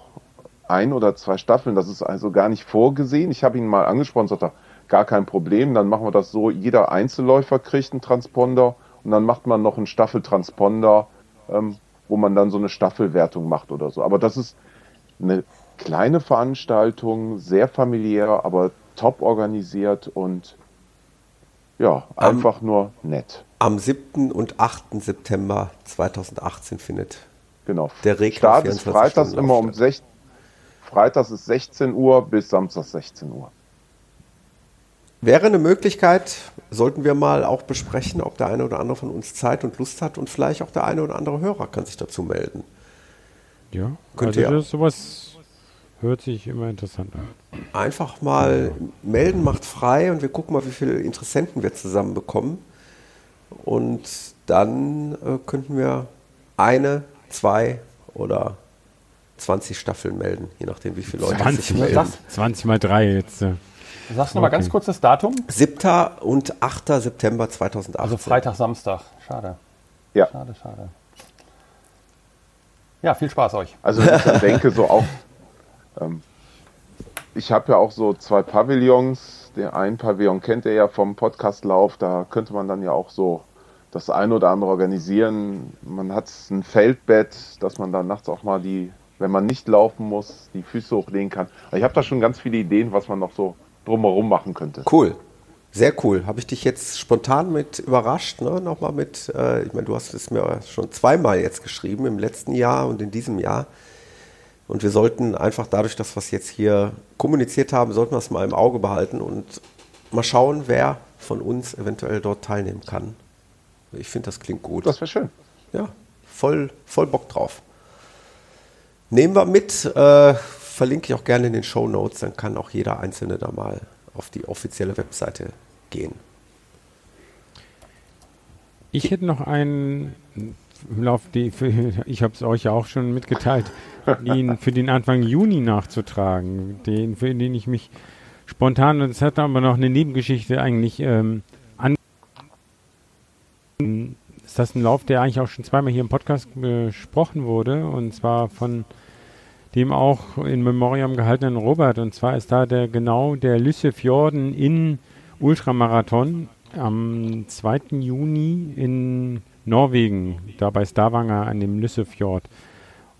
ein oder zwei Staffeln. Das ist also gar nicht vorgesehen. Ich habe ihn mal angesprochen, sagt er, gar kein Problem. Dann machen wir das so, jeder Einzelläufer kriegt einen Transponder und dann macht man noch einen Staffeltransponder, ähm, wo man dann so eine Staffelwertung macht oder so. Aber das ist eine kleine Veranstaltung, sehr familiär, aber top organisiert und ja, Am- einfach nur nett. Am 7. und 8. September 2018 findet. Genau. Der Reka Start ist 24 freitags Stunden immer um Lauf 16 Freitags ist 16 Uhr bis Samstags 16 Uhr. Wäre eine Möglichkeit, sollten wir mal auch besprechen, ob der eine oder andere von uns Zeit und Lust hat und vielleicht auch der eine oder andere Hörer kann sich dazu melden. Ja, Könnt also ihr- das, sowas hört sich immer interessant an. Einfach mal melden, macht frei und wir gucken mal, wie viele Interessenten wir zusammenbekommen. Und dann äh, könnten wir eine, zwei oder 20 Staffeln melden, je nachdem, wie viele Leute 20 sich mal, melden. das? 20 mal 3 jetzt. Äh. Sagst du noch mal ganz Okay. kurz das Datum? 7. und 8. September 2018. Also Freitag, Samstag. Schade. Ja. Schade, schade. Ja, viel Spaß euch. Also ich denke so auch, ähm, ich habe ja auch so zwei Pavillons. Der ein Pavillon kennt ihr ja vom Podcastlauf. Da könnte man dann ja auch so das eine oder andere organisieren. Man hat ein Feldbett, dass man dann nachts auch mal die, wenn man nicht laufen muss, die Füße hochlegen kann. Also ich habe da schon ganz viele Ideen, was man noch so drumherum machen könnte. Cool. Sehr cool. Habe ich dich jetzt spontan mit überrascht, ne? Nochmal mit, äh, ich meine, du hast es mir schon zweimal jetzt geschrieben, im letzten Jahr und in diesem Jahr. Und wir sollten einfach dadurch, dass wir es jetzt hier kommuniziert haben, sollten wir es mal im Auge behalten und mal schauen, wer von uns eventuell dort teilnehmen kann. Ich finde, das klingt gut. Das wäre schön. Ja, voll, voll Bock drauf. Nehmen wir mit, äh, verlinke ich auch gerne in den Show Notes, dann kann auch jeder Einzelne da mal auf die offizielle Webseite gehen. Ich hätte noch einen ich habe es euch ja auch schon mitgeteilt, den für den Anfang Juni nachzutragen, den, für den ich mich spontan, und es hat aber noch eine Nebengeschichte eigentlich ähm, das ein Lauf, der eigentlich auch schon zweimal hier im Podcast besprochen wurde, und zwar von dem auch in Memoriam gehaltenen Robert. Und zwar ist da der genau der Lüsse Fjorden in Ultramarathon am 2. Juni in Norwegen, da bei Stavanger an dem Lüssefjord.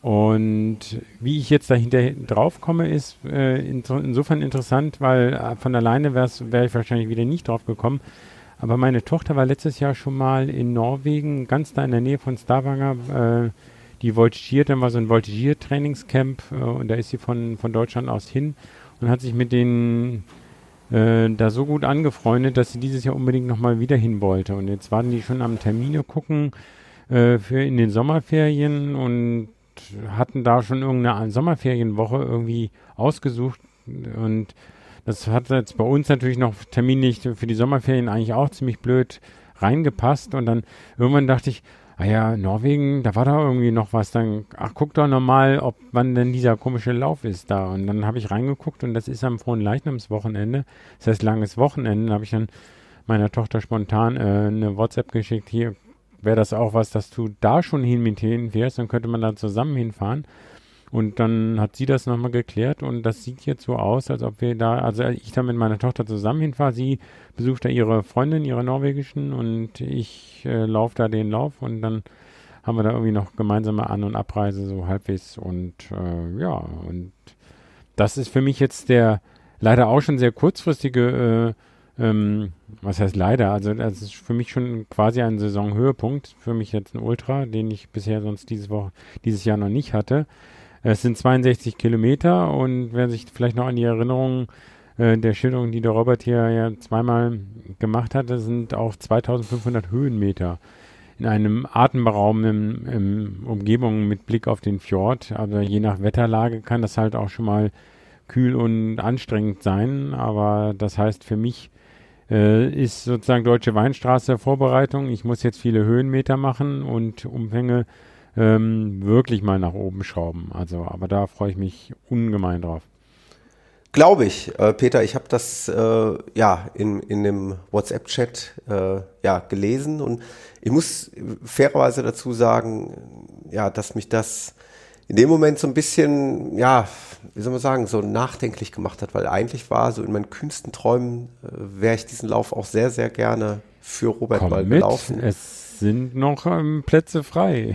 Und wie ich jetzt dahinter drauf komme, ist äh, insofern interessant, weil äh, von alleine wäre ich wahrscheinlich wieder nicht drauf gekommen. Aber meine Tochter war letztes Jahr schon mal in Norwegen, ganz da in der Nähe von Stavanger. Äh, die voltigiert, dann war so ein Voltigier-Trainingscamp äh, und da ist sie von, von Deutschland aus hin und hat sich mit den äh, da so gut angefreundet, dass sie dieses Jahr unbedingt nochmal wieder hin wollte. Und jetzt waren die schon am Termine gucken äh, für in den Sommerferien und hatten da schon irgendeine Sommerferienwoche irgendwie ausgesucht und das hat jetzt bei uns natürlich noch terminlich für die Sommerferien eigentlich auch ziemlich blöd reingepasst. Und dann irgendwann dachte ich, ah ja, Norwegen, da war da irgendwie noch was, dann, ach, guck doch nochmal, ob, wann denn dieser komische Lauf ist da. Und dann habe ich reingeguckt und das ist am frohen Leichnamswochenende, das heißt langes Wochenende, habe ich dann meiner Tochter spontan äh, eine WhatsApp geschickt, hier, wäre das auch was, dass du da schon hin mit hinfährst, dann könnte man da zusammen hinfahren. Und dann hat sie das nochmal geklärt und das sieht jetzt so aus, als ob wir da, also ich da mit meiner Tochter zusammen hinfahre. Sie besucht da ihre Freundin, ihre norwegischen und ich äh, laufe da den Lauf und dann haben wir da irgendwie noch gemeinsame An- und Abreise so halbwegs und äh, ja, und das ist für mich jetzt der leider auch schon sehr kurzfristige, äh, ähm, was heißt leider, also das ist für mich schon quasi ein Saisonhöhepunkt, für mich jetzt ein Ultra, den ich bisher sonst dieses Woche, dieses Jahr noch nicht hatte. Es sind 62 Kilometer und wer sich vielleicht noch an die Erinnerungen äh, der Schilderung, die der Robert hier ja zweimal gemacht hat, das sind auch 2500 Höhenmeter in einem atemberaubenden Umgebung mit Blick auf den Fjord. Also je nach Wetterlage kann das halt auch schon mal kühl und anstrengend sein. Aber das heißt für mich äh, ist sozusagen Deutsche Weinstraße Vorbereitung. Ich muss jetzt viele Höhenmeter machen und Umfänge ähm, wirklich mal nach oben schrauben. Also, aber da freue ich mich ungemein drauf. Glaube ich, äh, Peter. Ich habe das äh, ja in, in dem WhatsApp-Chat äh, ja gelesen und ich muss fairerweise dazu sagen, ja, dass mich das in dem Moment so ein bisschen, ja, wie soll man sagen, so nachdenklich gemacht hat, weil eigentlich war so in meinen kühnsten Träumen äh, wäre ich diesen Lauf auch sehr, sehr gerne für Robert Komm mit. gelaufen. Es sind noch ähm, Plätze frei.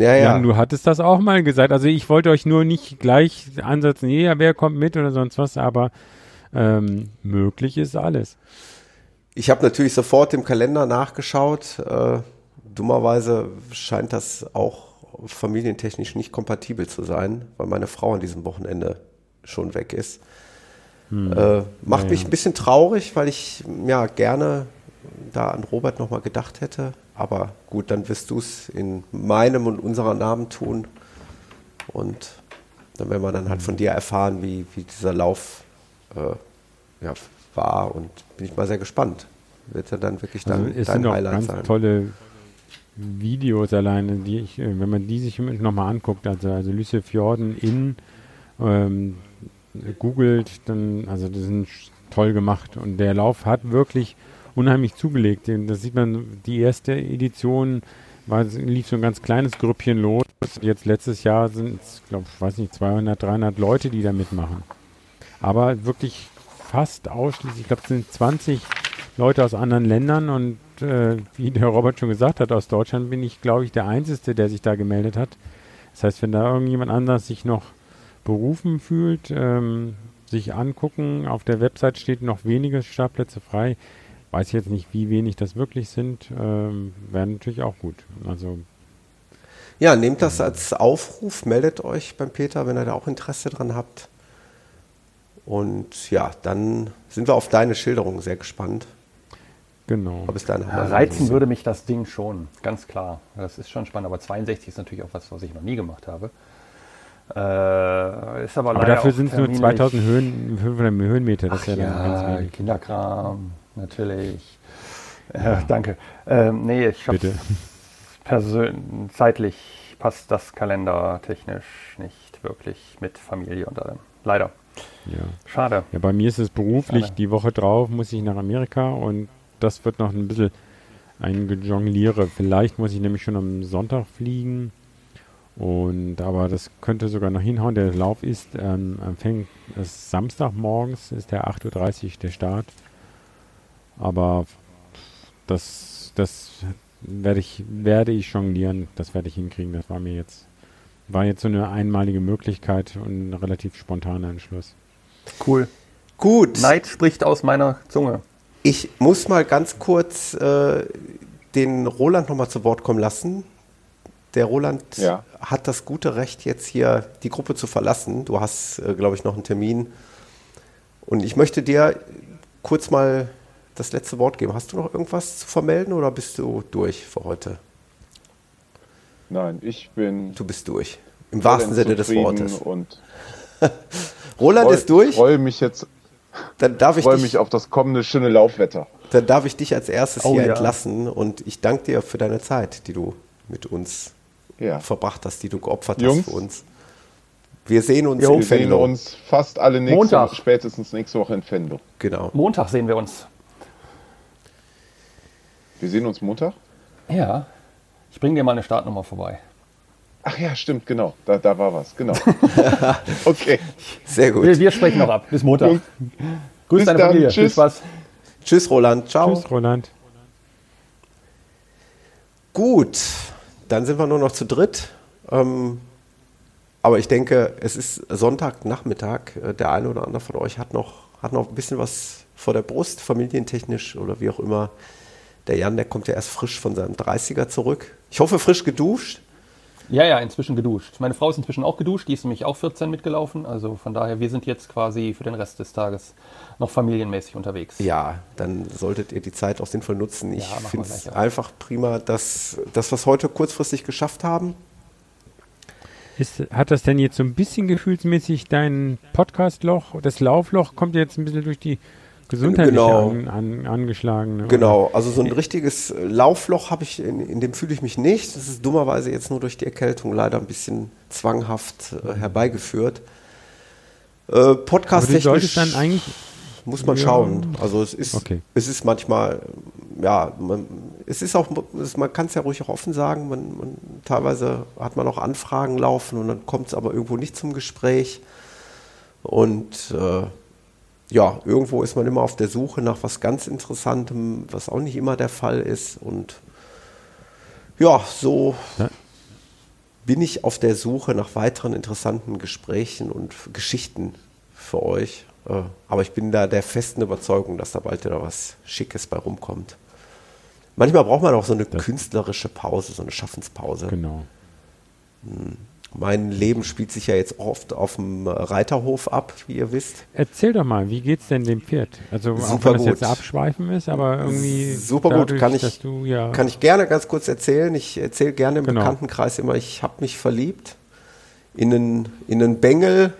Ja, ja. Jan, du hattest das auch mal gesagt. Also ich wollte euch nur nicht gleich ansetzen, ja, wer kommt mit oder sonst was, aber ähm, möglich ist alles. Ich habe natürlich sofort im Kalender nachgeschaut. Äh, dummerweise scheint das auch familientechnisch nicht kompatibel zu sein, weil meine Frau an diesem Wochenende schon weg ist. Hm. Äh, macht ja, mich ein bisschen traurig, weil ich ja gerne da an Robert nochmal gedacht hätte. Aber gut, dann wirst du es in meinem und unserer Namen tun. Und dann werden wir dann halt von dir erfahren, wie, wie dieser Lauf äh, ja, war. Und bin ich mal sehr gespannt. Wird ja dann wirklich dann also es dein sind Highlight ganz sein. tolle Videos alleine, die ich, äh, wenn man die sich nochmal anguckt, also, also Lüsse Fjorden in ähm, googelt, dann, also das sind toll gemacht. Und der Lauf hat wirklich unheimlich zugelegt. Das sieht man, die erste Edition war, lief so ein ganz kleines Grüppchen los. Jetzt letztes Jahr sind es, glaube ich, weiß nicht, 200, 300 Leute, die da mitmachen. Aber wirklich fast ausschließlich, ich glaube, es sind 20 Leute aus anderen Ländern und äh, wie der Robert schon gesagt hat, aus Deutschland bin ich, glaube ich, der Einzige, der sich da gemeldet hat. Das heißt, wenn da irgendjemand anders sich noch berufen fühlt, ähm, sich angucken, auf der Website steht noch wenige Startplätze frei. Weiß jetzt nicht, wie wenig das wirklich sind, ähm, wäre natürlich auch gut. Also Ja, nehmt das als Aufruf, meldet euch beim Peter, wenn ihr da auch Interesse dran habt. Und ja, dann sind wir auf deine Schilderung sehr gespannt. Genau. Haben Ja, wir- reizen würde mich das Ding schon, ganz klar. Das ist schon spannend, aber 62 ist natürlich auch was, was ich noch nie gemacht habe. Äh, ist aber, Aber leider dafür sind es nur terminlich- 2000 Höhen, 500 Höhenmeter. Das Ach ist ja dann ganz ja, wenig. Kinderkram, natürlich. Äh, danke. Ähm, nee, ich habe persönlich zeitlich passt das kalendertechnisch nicht wirklich mit Familie und allem. Leider. Ja. Schade. ja, bei mir ist es beruflich. Schade. Die Woche drauf muss ich nach Amerika und das wird noch ein bisschen ein Gejongliere. Vielleicht muss ich nämlich schon am Sonntag fliegen. Und aber das könnte sogar noch hinhauen. Der Lauf ist ähm, fängt ist Samstagmorgens, ist der 8.30 Uhr der Start. Aber das, das werde ich, werde ich jonglieren, das werde ich hinkriegen. Das war mir jetzt, war jetzt so eine einmalige Möglichkeit und ein relativ spontaner Entschluss. Cool. Gut, Neid spricht aus meiner Zunge. ich muss mal ganz kurz äh, den Roland nochmal zu Wort kommen lassen. Der Roland Ja. hat das gute Recht, jetzt hier die Gruppe zu verlassen. Du hast, äh, glaube ich, noch einen Termin. Und ich möchte dir kurz mal das letzte Wort geben. Hast du noch irgendwas zu vermelden oder bist du durch für heute? Nein, ich bin Du bist durch. Im wahrsten Sinne des Wortes. Und Roland freu, ist durch. freue mich jetzt Dann darf ich freue mich auf das kommende schöne Laufwetter. dann darf ich dich als erstes Oh hier ja. entlassen und ich danke dir für deine Zeit, die du mit uns Ja. verbracht hast, die du geopfert Jungs. hast für uns. Wir sehen uns Jo, in Wir sehen uns fast alle nächste Montag. spätestens nächste Woche in Fendo. Genau. Montag sehen wir uns. Wir sehen uns Montag? Ja. Ich bringe dir mal eine Startnummer vorbei. Ach ja, stimmt, genau. Da, da war was, genau. okay. Sehr gut. Wir, wir sprechen noch ab. Bis Montag. Jungs, Grüß bis deine dann. Familie. Viel Tschüss. Spaß. Tschüss, Roland. Ciao. Tschüss, Roland. Gut, dann sind wir nur noch zu dritt. Ähm, aber ich denke, es ist Sonntagnachmittag. Äh, Der eine oder andere von euch hat noch, hat noch ein bisschen was vor der Brust, familientechnisch oder wie auch immer. Der Jan, der kommt ja erst frisch von seinem 30er zurück. Ich hoffe, frisch geduscht. Ja, ja, inzwischen geduscht. Meine Frau ist inzwischen auch geduscht, die ist nämlich auch 14 mitgelaufen. Also von daher, wir sind jetzt quasi für den Rest des Tages noch familienmäßig unterwegs. Ja, dann solltet ihr die Zeit auch sinnvoll nutzen. Ich Ja, finde es einfach prima, dass, wir es heute kurzfristig geschafft haben. Ist, hat das denn jetzt so ein bisschen gefühlsmäßig dein Podcast-Loch, das Laufloch kommt jetzt ein bisschen durch die gesundheitliche Genau. an, an, angeschlagene? Genau, also so ein richtiges Laufloch habe ich, in, in dem fühle ich mich nicht. Das ist dummerweise jetzt nur durch die Erkältung leider ein bisschen zwanghaft äh, herbeigeführt. Äh, Podcast-technisch muss man Ja. schauen. Also es ist, Okay. es ist manchmal, ja, man, es ist auch, es, man kann es ja ruhig auch offen sagen. Man, man, teilweise hat man auch Anfragen laufen und dann kommt es aber irgendwo nicht zum Gespräch. Und äh, ja, irgendwo ist man immer auf der Suche nach was ganz Interessantem, was auch nicht immer der Fall ist. Und ja, so Ja. bin ich auf der Suche nach weiteren interessanten Gesprächen und Geschichten für euch. Äh, Aber ich bin da der festen Überzeugung, dass da bald wieder was Schickes bei rumkommt. Manchmal braucht man auch so eine Das- künstlerische Pause, so eine Schaffenspause. genau. Mein Leben spielt sich ja jetzt oft auf dem Reiterhof ab, wie ihr wisst. Erzähl doch mal, wie geht's denn dem Pferd? Also auch Super wenn das gut. jetzt abschweifen ist, aber irgendwie Super gut, dadurch, kann ich- du ja Kann ich gerne ganz kurz erzählen. Ich erzähle gerne im Genau. Bekanntenkreis immer, ich habe mich verliebt in einen, in einen Bengel,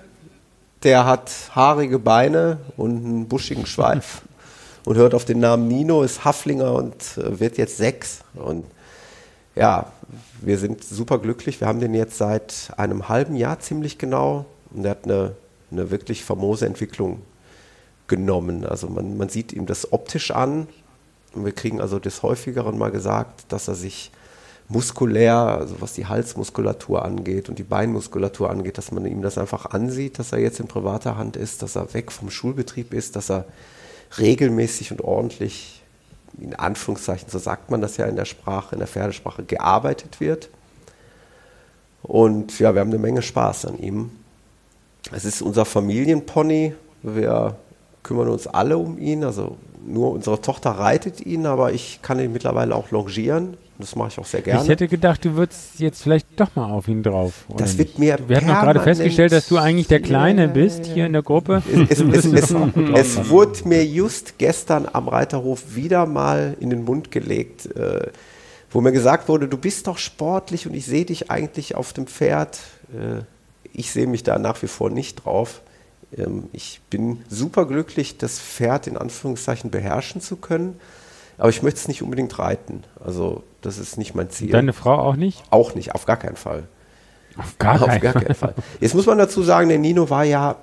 der hat haarige Beine und einen buschigen Schweif und hört auf den Namen Nino, ist Haflinger und äh, wird jetzt sechs. Und ja, wir sind super glücklich. Wir haben den jetzt seit einem halben Jahr ziemlich genau und er hat eine, eine wirklich famose Entwicklung genommen. Also man, man sieht ihm das optisch an. Und wir kriegen also des Häufigeren mal gesagt, dass er sich muskulär, also was die Halsmuskulatur angeht und die Beinmuskulatur angeht, dass man ihm das einfach ansieht, dass er jetzt in privater Hand ist, dass er weg vom Schulbetrieb ist, dass er regelmäßig und ordentlich, in Anführungszeichen, so sagt man das ja in der Sprache, in der Pferdesprache, gearbeitet wird. Und ja, wir haben eine Menge Spaß an ihm. Es ist unser Familienpony. Wir kümmern uns alle um ihn. Also nur unsere Tochter reitet ihn, aber ich kann ihn mittlerweile auch longieren. Das mache ich auch sehr gerne. Ich hätte gedacht, du würdest jetzt vielleicht doch mal auf ihn drauf. Das wird mir Wir hatten doch gerade festgestellt, dass du eigentlich der Kleine bist hier in der Gruppe. es, es, es, es, wurde mir just gestern am Reiterhof wieder mal in den Mund gelegt, äh, wo mir gesagt wurde, du bist doch sportlich und ich sehe dich eigentlich auf dem Pferd. Äh, ich sehe mich da nach wie vor nicht drauf. Ähm, ich bin super glücklich, das Pferd in Anführungszeichen beherrschen zu können, aber ich möchte es nicht unbedingt reiten. Also das ist nicht mein Ziel. Deine Frau auch nicht? Auch nicht, auf gar keinen Fall. Auf gar Auf keinen gar keinen Fall. Jetzt muss man dazu sagen, der Nino war ja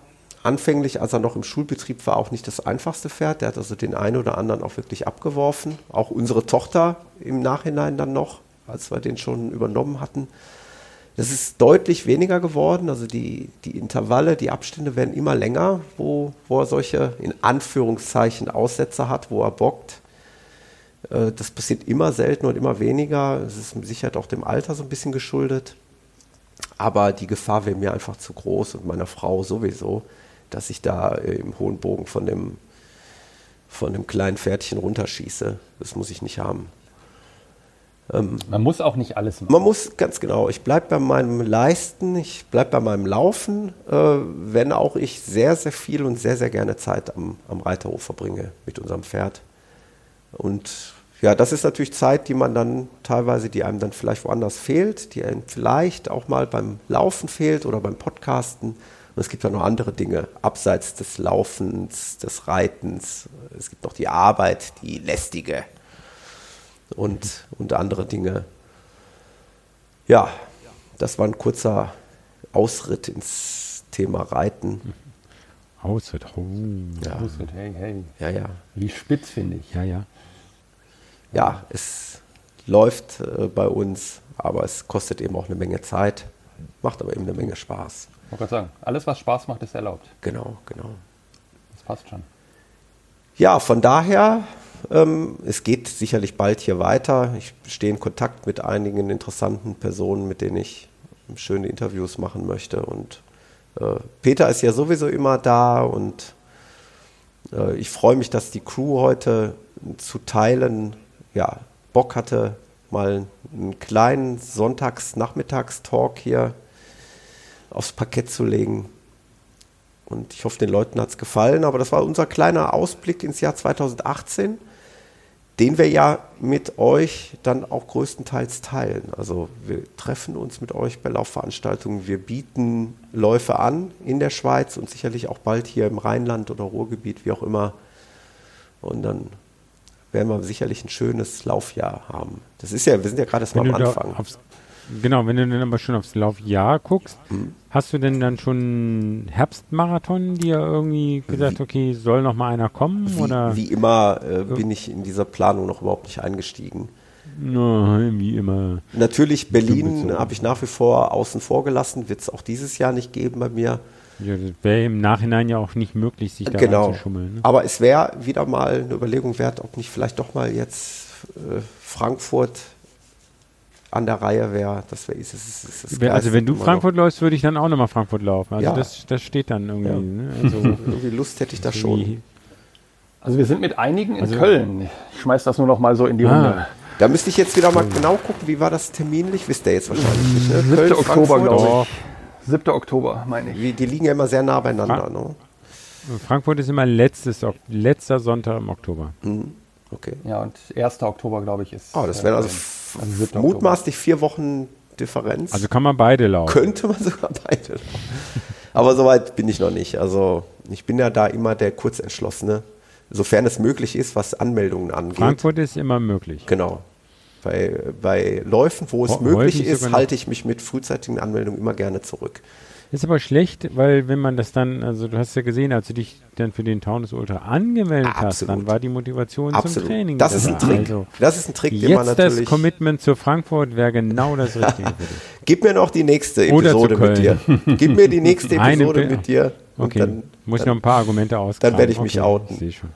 anfänglich, als er noch im Schulbetrieb war, auch nicht das einfachste Pferd. Der hat also den einen oder anderen auch wirklich abgeworfen. Auch unsere Tochter im Nachhinein dann noch, als wir den schon übernommen hatten. Das ist deutlich weniger geworden. Also die, die Intervalle, die Abstände werden immer länger, wo, wo er solche in Anführungszeichen Aussätze hat, wo er bockt. Äh, Das passiert immer seltener und immer weniger. Es ist mit Sicherheit auch dem Alter so ein bisschen geschuldet. Aber die Gefahr wäre mir einfach zu groß und meiner Frau sowieso, dass ich da äh, im hohen Bogen von dem, von dem kleinen Pferdchen runterschieße. Das muss ich nicht haben. Man muss auch nicht alles machen. Man muss ganz genau, ich bleibe bei meinem Leisten, ich bleibe bei meinem Laufen, äh, wenn auch ich sehr, sehr viel und sehr, sehr gerne Zeit am, am Reiterhof verbringe mit unserem Pferd. Und ja, das ist natürlich Zeit, die man dann teilweise, die einem dann vielleicht woanders fehlt, die einem vielleicht auch mal beim Laufen fehlt oder beim Podcasten. Und es gibt ja noch andere Dinge, abseits des Laufens, des Reitens. Es gibt noch die Arbeit, die lästige und, und andere Dinge. Ja, das war ein kurzer Ausritt ins Thema Reiten. Ausritt. Oh. Ja, Hey, hey. ja, ja. Wie spitz finde ich. Ja, ja. Ja, es läuft äh, bei uns, aber es kostet eben auch eine Menge Zeit, macht aber eben eine Menge Spaß. Ich wollte gerade sagen, alles, was Spaß macht, ist erlaubt. Genau, genau. Das passt schon. Ja, von daher, ähm, es geht sicherlich bald hier weiter. Ich stehe in Kontakt mit einigen interessanten Personen, mit denen ich schöne Interviews machen möchte. Und äh, Peter ist ja sowieso immer da und äh, ich freue mich, dass die Crew heute zu teilen, ja, Bock hatte, mal einen kleinen Sonntags-Nachmittagstalk hier aufs Parkett zu legen. Und ich hoffe, den Leuten hat es gefallen. Aber das war unser kleiner Ausblick ins Jahr 2018, den wir ja mit euch dann auch größtenteils teilen. Also wir treffen uns mit euch bei Laufveranstaltungen. Wir bieten Läufe an in der Schweiz und sicherlich auch bald hier im Rheinland oder Ruhrgebiet, wie auch immer. Und dann werden wir sicherlich ein schönes Laufjahr haben. Das ist ja, wir sind ja gerade erst mal am Anfang. aufs, genau, wenn du dann aber schon aufs Laufjahr guckst, Mhm. hast du denn dann schon einen Herbstmarathon dir irgendwie gesagt, okay, soll noch mal einer kommen? oder? Wie, wie immer äh, bin ich in dieser Planung noch überhaupt nicht eingestiegen. Na, wie immer. Natürlich, Berlin habe ich nach wie vor außen vor gelassen, wird es auch dieses Jahr nicht geben bei mir. Ja, das wäre im Nachhinein ja auch nicht möglich, sich da genau. reinzuschummeln. Ne? Aber es wäre wieder mal eine Überlegung wert, ob nicht vielleicht doch mal jetzt äh, Frankfurt an der Reihe wäre. Das wäre Wer- Also wenn du Frankfurt läufst, würde ich dann auch nochmal Frankfurt laufen. Also Ja. das, das steht dann irgendwie. Ja. Ne? Also, noch. Irgendwie Lust hätte ich da schon. Also wir sind mit einigen in Also- Köln. Ich schmeiß das nur noch mal so in die Ah. Runde. Da müsste ich jetzt wieder mal genau gucken, wie war das terminlich? Wisst ihr jetzt wahrscheinlich nicht. Ne? 7. Köln, Oktober, glaube ich. 7. Oktober, meine ich. Die, die liegen ja immer sehr nah beieinander. Fra- Ne? Frankfurt ist immer letztes, letzter Sonntag im Oktober. Mhm. Okay. Ja, und 1. Oktober, glaube ich, ist. Oh, das wären also, Also 7. mutmaßlich vier Wochen Differenz. Also kann man beide laufen. könnte man sogar beide. Aber soweit bin ich noch nicht. Also ich bin ja da immer der Kurzentschlossene, sofern es möglich ist, was Anmeldungen angeht. Frankfurt ist immer möglich. Genau. Bei, bei Läufen, wo es Ho- möglich ist, halte ich mich mit frühzeitigen Anmeldungen immer gerne zurück. Ist aber schlecht, weil wenn man das dann, also du hast ja gesehen, als du dich dann für den Taunus Ultra angemeldet hast, Absolut. dann war die Motivation zum Absolut. Training. Das ist ein Trick. Also, Das ist ein Trick, den man jetzt das natürlich. Commitment zu Frankfurt wäre genau das Richtige für dich. Gib mir noch die nächste Episode mit dir. Gib mir die nächste Eine Episode Pe- mit dir. Und Okay, dann, muss ich dann, noch ein paar Argumente ausgraben. werde ich mich okay, outen. Ich sehe schon.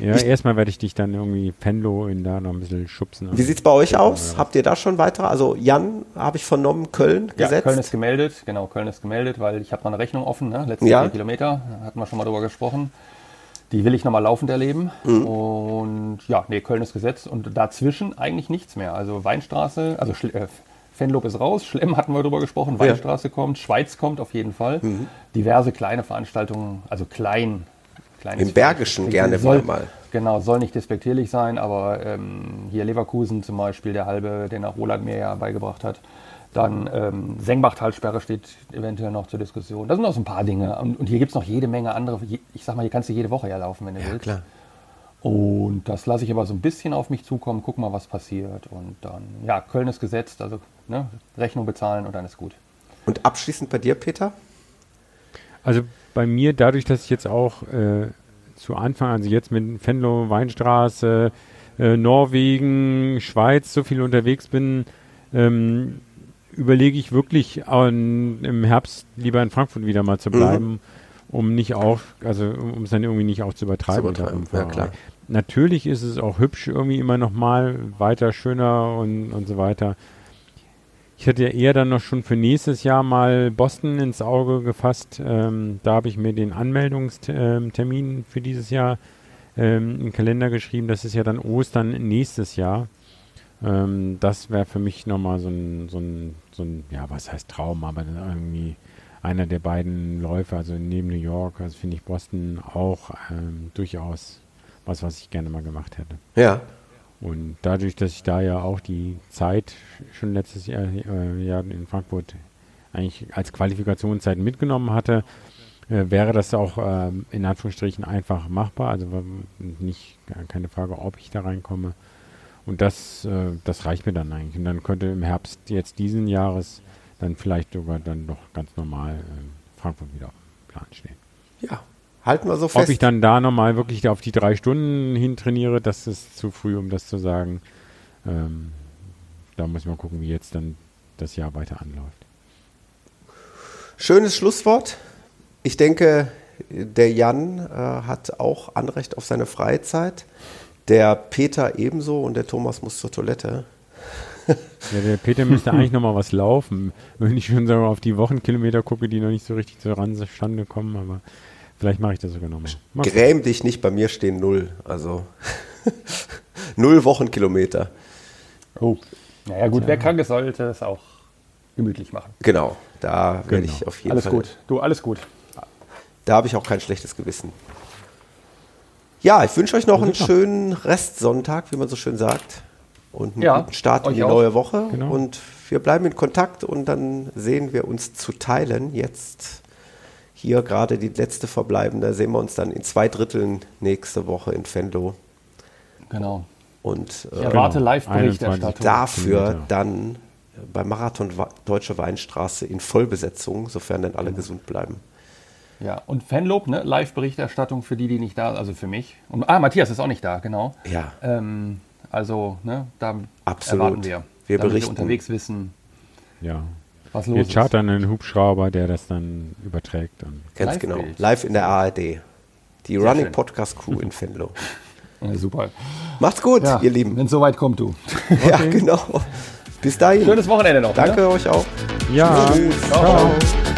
Ja, Ich- erstmal werde ich dich dann irgendwie Fenlo in da noch ein bisschen schubsen. Wie sieht es bei euch aus? Habt ihr da schon weitere? Also Jan, habe ich vernommen, Köln Ja, gesetzt. Köln ist gemeldet, genau, Köln ist gemeldet, weil ich habe noch eine Rechnung offen, ne? letzte Ja. vier Kilometer, da hatten wir schon mal drüber gesprochen. Die will ich nochmal laufend erleben. Und ja, nee, Köln ist gesetzt und dazwischen eigentlich nichts mehr. Also Weinstraße, also Schl äh, Fenlob ist raus, Schlemm hatten wir drüber gesprochen, Weinstraße kommt, Schweiz kommt auf jeden Fall. Diverse kleine Veranstaltungen, also klein. Klein Im Bergischen gerne soll, mal. Genau, soll nicht despektierlich sein, aber ähm, hier Leverkusen zum Beispiel, der halbe, den auch Roland mir ja beigebracht hat. Dann ähm, Sengbach-Talsperre steht eventuell noch zur Diskussion. Das sind noch so ein paar Dinge. Und, und hier gibt es noch jede Menge andere. Ich sag mal, hier kannst du jede Woche ja laufen, wenn du willst. Klar. Und das lasse ich aber so ein bisschen auf mich zukommen, guck mal, was passiert. Und dann, ja, Köln ist gesetzt, also ne, Rechnung bezahlen und dann ist gut. Und abschließend bei dir, Peter? Also bei mir, dadurch, dass ich jetzt auch äh, zu Anfang, also jetzt mit Venlo, Weinstraße, äh, Norwegen, Schweiz so viel unterwegs bin, ähm, überlege ich wirklich an, im Herbst lieber in Frankfurt wieder mal zu bleiben, um nicht auch, also um es dann irgendwie nicht auch zu übertreiben. Zu übertreiben, ja, klar. Natürlich ist es auch hübsch irgendwie immer noch mal weiter schöner und, und so weiter. Ich hätte ja eher dann noch schon für nächstes Jahr mal Boston ins Auge gefasst. Ähm, da habe ich mir den Anmeldungstermin für dieses Jahr ähm, den Kalender geschrieben. Das ist ja dann Ostern nächstes Jahr. Ähm, das wäre für mich nochmal so ein, so, ein, so ein, ja, was heißt Traum, aber irgendwie einer der beiden Läufe, also neben New York, also finde ich Boston auch ähm, durchaus was, was ich gerne mal gemacht hätte. Ja. Und dadurch, dass ich da ja auch die Zeit schon letztes Jahr, äh, Jahr in Frankfurt eigentlich als Qualifikationszeit mitgenommen hatte, äh, wäre das auch ähm, in Anführungsstrichen einfach machbar. Also nicht gar keine Frage, ob ich da reinkomme. Und das, äh, das reicht mir dann eigentlich. Und dann könnte im Herbst jetzt diesen Jahres dann vielleicht sogar dann doch ganz normal äh, Frankfurt wieder auf dem Plan stehen. Ja. Halten wir so Ob fest. ich dann da nochmal wirklich auf die drei Stunden hin trainiere, das ist zu früh, um das zu sagen. Ähm, da muss man gucken, wie jetzt dann das Jahr weiter anläuft. Schönes Schlusswort. Ich denke, der Jan äh, hat auch Anrecht auf seine Freizeit. Der Peter ebenso und der Thomas muss zur Toilette. Ja, der Peter müsste eigentlich nochmal was laufen. Wenn ich schon so auf die Wochenkilometer gucke, die noch nicht so richtig zustande kommen, aber vielleicht mache ich das sogar nochmal. Gräm dich nicht, bei mir stehen null. Also null Wochenkilometer. Oh. Naja, gut, wer krank ist, sollte es auch gemütlich machen. Genau, da werde Genau. ich auf jeden Alles Fall. gut. Du, alles gut. Da habe ich auch kein schlechtes Gewissen. Ja, ich wünsche euch noch einen schönen Restsonntag, wie man so schön sagt. Und einen Ja, guten Start in die auch. neue Woche. Genau. Und wir bleiben in Kontakt und dann sehen wir uns zu teilen. Jetzt hier gerade die letzte verbleibende, sehen wir uns dann in zwei Dritteln nächste Woche in Fenlo. Genau. Und Ich äh, erwarte Genau. Live-Berichterstattung. dafür dann beim Marathon Deutsche Weinstraße in Vollbesetzung, sofern dann Genau. alle gesund bleiben. Ja, und Fanlob, ne? Live-Berichterstattung für die, die nicht da sind, also für mich. Und, ah, Matthias ist auch nicht da, genau. Ja. Ähm, also, ne, da Absolut. erwarten wir. Wir damit berichten. wir unterwegs wissen, Ja. Was los Wir ist. chartern einen Hubschrauber, der das dann überträgt. Und Ganz genau. Live-Bild. Live in der ARD. Die Running schön. Podcast Crew in Venlo. Ja, super. Macht's gut, Ja, ihr Lieben. Wenn es soweit kommt, du. Ja, genau. Bis dahin. Schönes Wochenende noch. Danke Ne? euch auch. ja, Tschüss. Ciao. ciao.